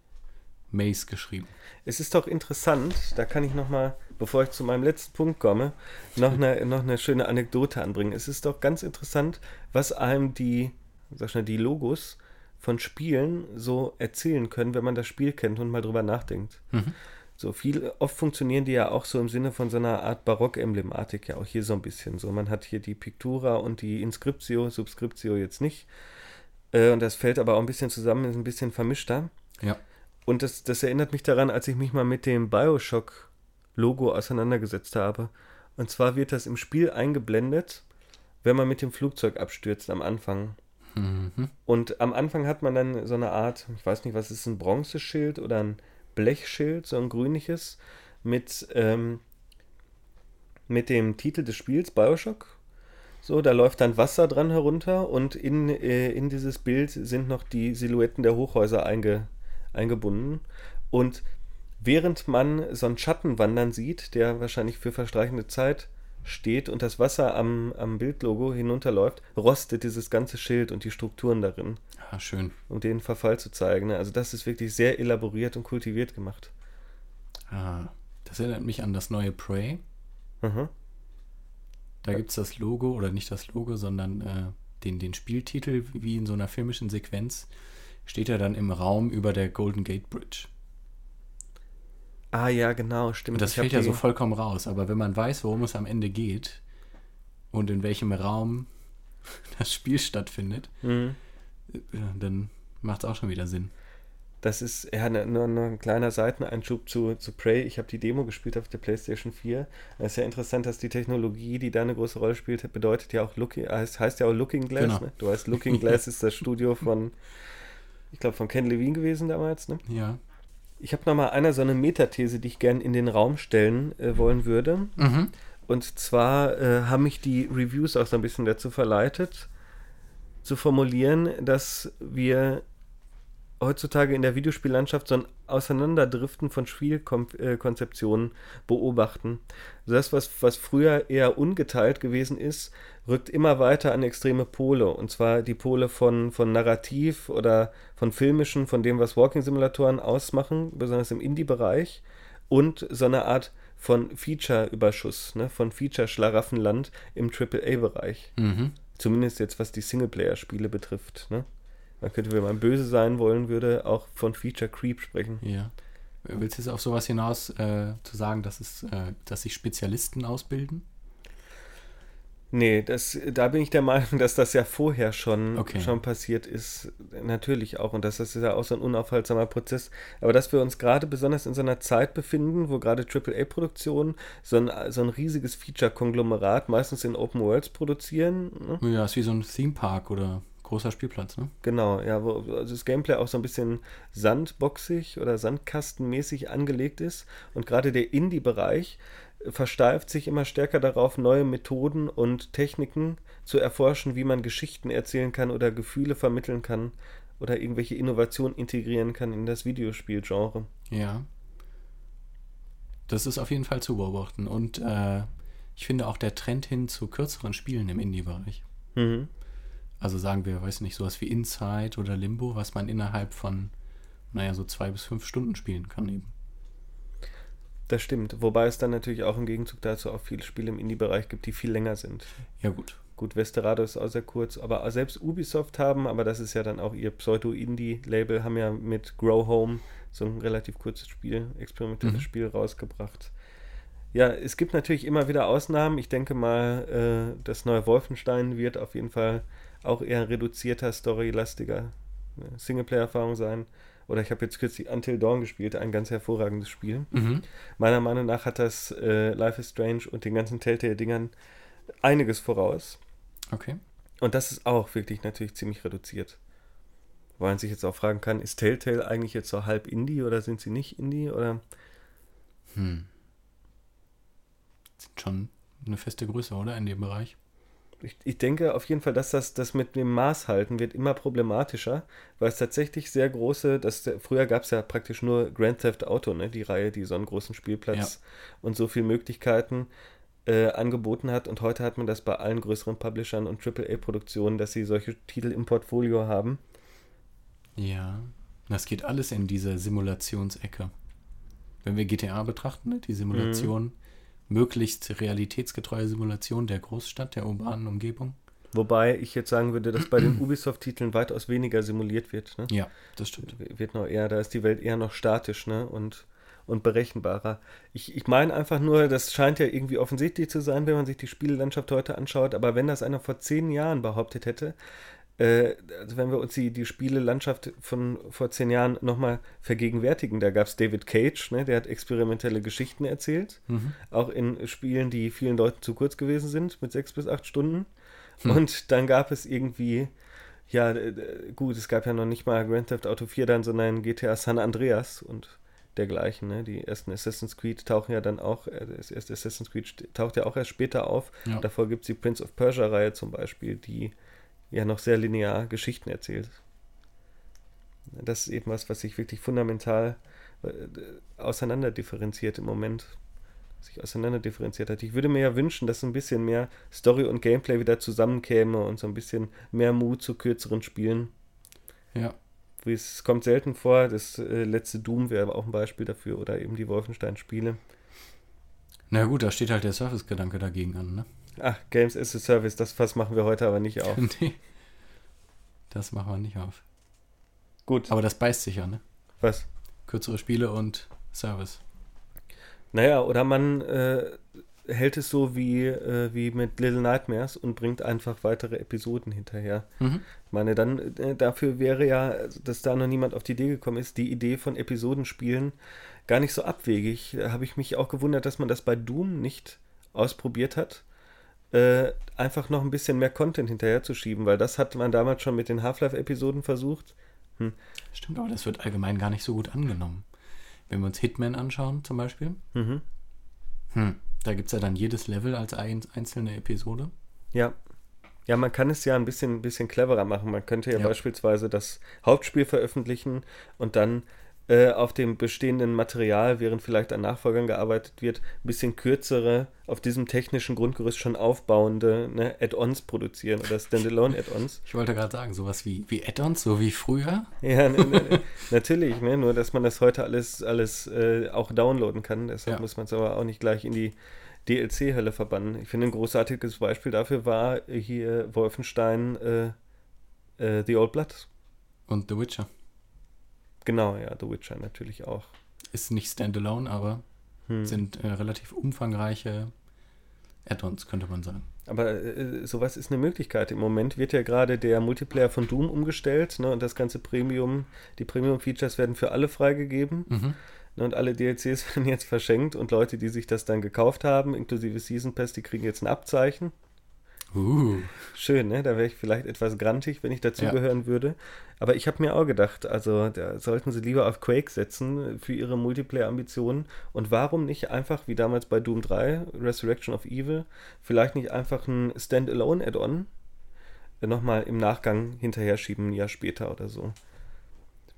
Speaker 2: Mace geschrieben.
Speaker 1: Es ist doch interessant, da kann ich noch mal, bevor ich zu meinem letzten Punkt komme, noch eine, noch eine schöne Anekdote anbringen. Es ist doch ganz interessant, was einem die, sag schnell, die Logos von Spielen so erzählen können, wenn man das Spiel kennt und mal drüber nachdenkt.
Speaker 2: Mhm.
Speaker 1: So viel, oft funktionieren die ja auch so im Sinne von so einer Art Barock-Emblematik, ja auch hier so ein bisschen. So, man hat hier die Pictura und die Inscriptio, Subscriptio jetzt nicht. Äh, und das fällt aber auch ein bisschen zusammen, ist ein bisschen vermischter.
Speaker 2: Ja.
Speaker 1: Und das, das erinnert mich daran, als ich mich mal mit dem Bioshock-Logo auseinandergesetzt habe. Und zwar wird das im Spiel eingeblendet, wenn man mit dem Flugzeug abstürzt am Anfang.
Speaker 2: Mhm.
Speaker 1: Und am Anfang hat man dann so eine Art, ich weiß nicht, was ist ein Bronzeschild oder ein Blechschild, so ein grünliches, mit, ähm, mit dem Titel des Spiels, Bioshock. So, da läuft dann Wasser dran herunter und in, äh, in dieses Bild sind noch die Silhouetten der Hochhäuser einge, eingebunden. Und während man so einen Schatten wandern sieht, der wahrscheinlich für verstreichende Zeit steht und das Wasser am, am Bildlogo hinunterläuft, rostet dieses ganze Schild und die Strukturen darin,
Speaker 2: Ah, schön.
Speaker 1: um den Verfall zu zeigen. Also das ist wirklich sehr elaboriert und kultiviert gemacht.
Speaker 2: Ah, das erinnert mich an das neue Prey.
Speaker 1: Mhm.
Speaker 2: Da gibt es das Logo, oder nicht das Logo, sondern äh, den, den Spieltitel, wie in so einer filmischen Sequenz, steht er dann im Raum über der Golden Gate Bridge.
Speaker 1: Ah ja, genau, stimmt.
Speaker 2: Und das
Speaker 1: Ich
Speaker 2: fällt ja so vollkommen raus. Aber wenn man weiß, worum es am Ende geht und in welchem Raum [laughs] das Spiel stattfindet,
Speaker 1: Mhm.
Speaker 2: äh, dann macht es auch schon wieder Sinn.
Speaker 1: Das ist ja ne- nur, nur ein kleiner Seiteneinschub zu, zu Prey. Ich habe die Demo gespielt auf der PlayStation 4. Es ist ja interessant, dass die Technologie, die da eine große Rolle spielt, bedeutet ja auch Looking, heißt, heißt ja auch Looking Glass.
Speaker 2: Genau.
Speaker 1: Ne? Du weißt, Looking Glass [laughs] ist das Studio von, ich glaube, von Ken Levine gewesen damals. Ne?
Speaker 2: Ja.
Speaker 1: Ich habe nochmal einer so eine Metathese, die ich gerne in den Raum stellen äh, wollen würde.
Speaker 2: Mhm.
Speaker 1: Und zwar äh, haben mich die Reviews auch so ein bisschen dazu verleitet, zu formulieren, dass wir heutzutage in der Videospiellandschaft so ein Auseinanderdriften von Spielkonzeptionen beobachten. Also das, was, was früher eher ungeteilt gewesen ist, rückt immer weiter an extreme Pole. Und zwar die Pole von, von Narrativ oder von filmischen, von dem, was Walking-Simulatoren ausmachen, besonders im Indie-Bereich. Und so eine Art von Feature-Überschuss, ne, von Feature-Schlaraffenland im AAA-Bereich.
Speaker 2: Mhm.
Speaker 1: Zumindest jetzt, was die Singleplayer-Spiele betrifft. Ne? Man könnte, wenn man böse sein wollen würde, auch von Feature Creep sprechen.
Speaker 2: Ja. Willst du jetzt auf sowas hinaus äh, zu sagen, dass, es, äh, dass sich Spezialisten ausbilden?
Speaker 1: Nee, das, da bin ich der [laughs] Meinung, dass das ja vorher schon,
Speaker 2: Okay.
Speaker 1: schon passiert ist. Natürlich auch. Und das ist ja auch so ein unaufhaltsamer Prozess. Aber dass wir uns gerade besonders in so einer Zeit befinden, wo gerade AAA-Produktionen so ein, so ein riesiges Feature-Konglomerat meistens in Open Worlds produzieren. Ne?
Speaker 2: Ja, ist wie so ein Themepark oder großer Spielplatz, ne?
Speaker 1: Genau, ja, wo also das Gameplay auch so ein bisschen sandboxig oder sandkastenmäßig angelegt ist. Und gerade der Indie-Bereich versteift sich immer stärker darauf, neue Methoden und Techniken zu erforschen, wie man Geschichten erzählen kann oder Gefühle vermitteln kann oder irgendwelche Innovationen integrieren kann in das Videospielgenre.
Speaker 2: Ja. Das ist auf jeden Fall zu beobachten. Und äh, ich finde auch der Trend hin zu kürzeren Spielen im Indie-Bereich.
Speaker 1: Mhm.
Speaker 2: Also sagen wir, weiß nicht, sowas wie Inside oder Limbo, was man innerhalb von, naja, so zwei bis fünf Stunden spielen kann eben.
Speaker 1: Das stimmt. Wobei es dann natürlich auch im Gegenzug dazu auch viele Spiele im Indie-Bereich gibt, die viel länger sind.
Speaker 2: Ja gut.
Speaker 1: Gut, Westerado ist auch sehr kurz, aber selbst Ubisoft haben, aber das ist ja dann auch ihr Pseudo-Indie-Label, haben ja mit Grow Home so ein relativ kurzes Spiel, experimentelles
Speaker 2: Mhm.
Speaker 1: Spiel rausgebracht. Ja, es gibt natürlich immer wieder Ausnahmen. Ich denke mal, äh, das neue Wolfenstein wird auf jeden Fall auch eher ein reduzierter, storylastiger Singleplayer-Erfahrung sein. Oder ich habe jetzt kürzlich Until Dawn gespielt, ein ganz hervorragendes Spiel.
Speaker 2: Mhm.
Speaker 1: Meiner Meinung nach hat das äh, Life is Strange und den ganzen Telltale-Dingern einiges voraus.
Speaker 2: Okay.
Speaker 1: Und das ist auch wirklich natürlich ziemlich reduziert. Weil man sich jetzt auch fragen kann, ist Telltale eigentlich jetzt so halb Indie oder sind sie nicht Indie? Oder
Speaker 2: Hm. Sind schon eine feste Größe, oder? In dem Bereich.
Speaker 1: Ich, ich denke auf jeden Fall, dass das, das mit dem Maß halten wird immer problematischer, weil es tatsächlich sehr große, das, früher gab es ja praktisch nur Grand Theft Auto, ne, die Reihe, die so einen großen Spielplatz und so viele Möglichkeiten äh, angeboten hat. Und heute hat man das bei allen größeren Publishern und AAA-Produktionen, dass sie solche Titel im Portfolio haben.
Speaker 2: Ja. Das geht alles in diese Simulationsecke. Wenn wir GTA betrachten, ne, die Simulation, möglichst realitätsgetreue Simulation der Großstadt, der urbanen Umgebung.
Speaker 1: Wobei ich jetzt sagen würde, dass bei den [clears throat] Ubisoft-Titeln weitaus weniger simuliert wird. Ne?
Speaker 2: Ja, das stimmt.
Speaker 1: wird noch eher, da ist die Welt eher noch statisch, ne? Und, und berechenbarer. Ich, ich meine einfach nur, das scheint ja irgendwie offensichtlich zu sein, wenn man sich die Spielelandschaft heute anschaut, aber wenn das einer vor zehn Jahren behauptet hätte, äh, also wenn wir uns die, die Spielelandschaft von vor zehn Jahren nochmal vergegenwärtigen, da gab es David Cage, ne, der hat experimentelle Geschichten erzählt,
Speaker 2: Mhm.
Speaker 1: auch in Spielen, die vielen Leuten zu kurz gewesen sind, mit sechs bis acht Stunden.
Speaker 2: Hm.
Speaker 1: Und dann gab es irgendwie, ja, gut, es gab ja noch nicht mal Grand Theft Auto 4 dann, sondern GTA San Andreas und dergleichen. Ne? Die ersten Assassin's Creed tauchen ja dann auch, äh, das erste Assassin's Creed taucht ja auch erst später auf.
Speaker 2: Ja.
Speaker 1: Davor gibt es die Prince of Persia-Reihe zum Beispiel, die ja noch sehr linear Geschichten erzählt. Das ist eben was, was sich wirklich fundamental äh, auseinanderdifferenziert im Moment. Sich auseinanderdifferenziert hat. Ich würde mir ja wünschen, dass ein bisschen mehr Story und Gameplay wieder zusammenkäme und so ein bisschen mehr Mut zu kürzeren Spielen.
Speaker 2: Ja.
Speaker 1: Es kommt selten vor, das äh, letzte Doom wäre aber auch ein Beispiel dafür oder eben die Wolfenstein-Spiele.
Speaker 2: Na gut, da steht halt der Service-Gedanke dagegen an, ne?
Speaker 1: Ach, Games as a Service, das Fass machen wir heute aber nicht [laughs] auf.
Speaker 2: nee. Das machen wir nicht auf.
Speaker 1: Gut,
Speaker 2: Aber das beißt sich ja, ne?
Speaker 1: was?
Speaker 2: Kürzere Spiele und Service.
Speaker 1: Naja, oder man äh, hält es so wie, äh, wie mit Little Nightmares und bringt einfach weitere Episoden hinterher.
Speaker 2: Mhm.
Speaker 1: Ich meine, dann äh, dafür wäre ja, dass da noch niemand auf die Idee gekommen ist, die Idee von Episodenspielen gar nicht so abwegig. Da habe ich mich auch gewundert, dass man das bei Doom nicht ausprobiert hat. Äh, einfach noch ein bisschen mehr Content hinterherzuschieben, weil das hat man damals schon mit den Half-Life-Episoden versucht.
Speaker 2: Stimmt, aber das wird allgemein gar nicht so gut angenommen. Wenn wir uns Hitman anschauen, zum Beispiel,
Speaker 1: Mhm.
Speaker 2: hm, da gibt es ja dann jedes Level als ein, einzelne Episode.
Speaker 1: Ja. Ja, man kann es ja ein bisschen, bisschen cleverer machen. Man könnte ja,
Speaker 2: Ja.
Speaker 1: beispielsweise das Hauptspiel veröffentlichen und dann äh, auf dem bestehenden Material, während vielleicht an Nachfolgern gearbeitet wird, ein bisschen kürzere, auf diesem technischen Grundgerüst schon aufbauende ne, Add-ons produzieren oder Standalone-Add-ons.
Speaker 2: Ich wollte gerade sagen, sowas wie, wie Add-ons, so wie früher.
Speaker 1: Ja, ne, ne, [laughs] natürlich, ne, nur dass man das heute alles, alles äh, auch downloaden kann. Deshalb
Speaker 2: Ja.
Speaker 1: muss man es aber auch nicht gleich in die DLC-Hölle verbannen. Ich finde, ein großartiges Beispiel dafür war hier Wolfenstein äh, äh, The Old Blood.
Speaker 2: Und The Witcher.
Speaker 1: Genau, ja, The Witcher natürlich auch.
Speaker 2: Ist nicht standalone, aber
Speaker 1: Hm.
Speaker 2: sind äh, relativ umfangreiche Add-ons, könnte man sagen.
Speaker 1: Aber äh, sowas ist eine Möglichkeit. Im Moment wird ja gerade der Multiplayer von Doom umgestellt ne, und das ganze Premium, die Premium-Features werden für alle freigegeben.
Speaker 2: Mhm.
Speaker 1: Ne, und alle DLCs [laughs] werden jetzt verschenkt und Leute, die sich das dann gekauft haben, inklusive Season Pass, die kriegen jetzt ein Abzeichen.
Speaker 2: Uh,
Speaker 1: Schön, ne? Da wäre ich vielleicht etwas grantig, wenn ich dazugehören würde. Aber ich habe mir auch gedacht, also da sollten sie lieber auf Quake setzen für ihre Multiplayer-Ambitionen. Und warum nicht einfach, wie damals bei Doom 3, Resurrection of Evil, vielleicht nicht einfach ein Standalone-Add-on äh, nochmal im Nachgang hinterher schieben, ein Jahr später oder so.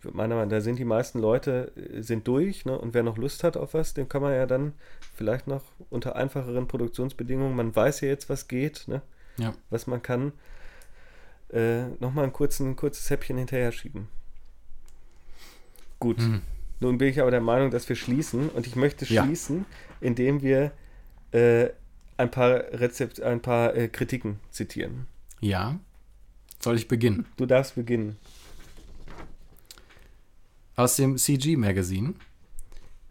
Speaker 1: Meiner Meinung nach, da sind die meisten Leute äh, sind durch, ne? Und wer noch Lust hat auf was, dem kann man ja dann vielleicht noch unter einfacheren Produktionsbedingungen, man weiß ja jetzt, was geht, ne?
Speaker 2: Ja.
Speaker 1: was man kann, äh, nochmal ein, kurzen, ein kurzes Häppchen hinterher schieben. Gut,
Speaker 2: Hm.
Speaker 1: nun bin ich aber der Meinung, dass wir schließen und ich möchte
Speaker 2: Ja.
Speaker 1: schließen, indem wir äh, ein paar, Rezept, ein paar äh, Kritiken zitieren.
Speaker 2: Ja. Soll ich beginnen?
Speaker 1: Du darfst beginnen.
Speaker 2: Aus dem CG Magazine.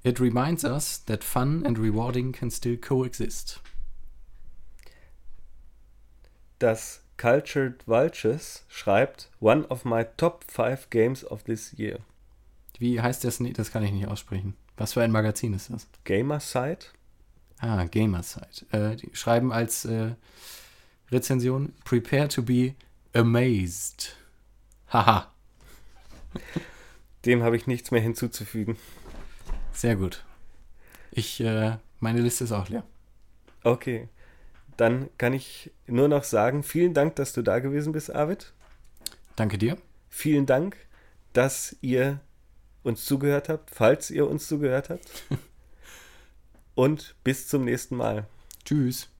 Speaker 2: It reminds us that fun and rewarding can still coexist.
Speaker 1: Das Cultured Vultures schreibt, one of my top five games of this year.
Speaker 2: Wie heißt das? Nee, das kann ich nicht aussprechen. Was für ein Magazin ist das?
Speaker 1: Gamerside?
Speaker 2: Ah, Gamerside. Äh, die schreiben als äh, Rezension: Prepare to be amazed. Haha. [laughs]
Speaker 1: Dem habe ich nichts mehr hinzuzufügen.
Speaker 2: Sehr gut. Ich, äh, meine Liste ist auch leer.
Speaker 1: Okay. Dann kann ich nur noch sagen, vielen Dank, dass du da gewesen bist, Arvid.
Speaker 2: Danke dir.
Speaker 1: Vielen Dank, dass ihr uns zugehört habt, falls ihr uns zugehört habt. [laughs] Und bis zum nächsten Mal.
Speaker 2: Tschüss.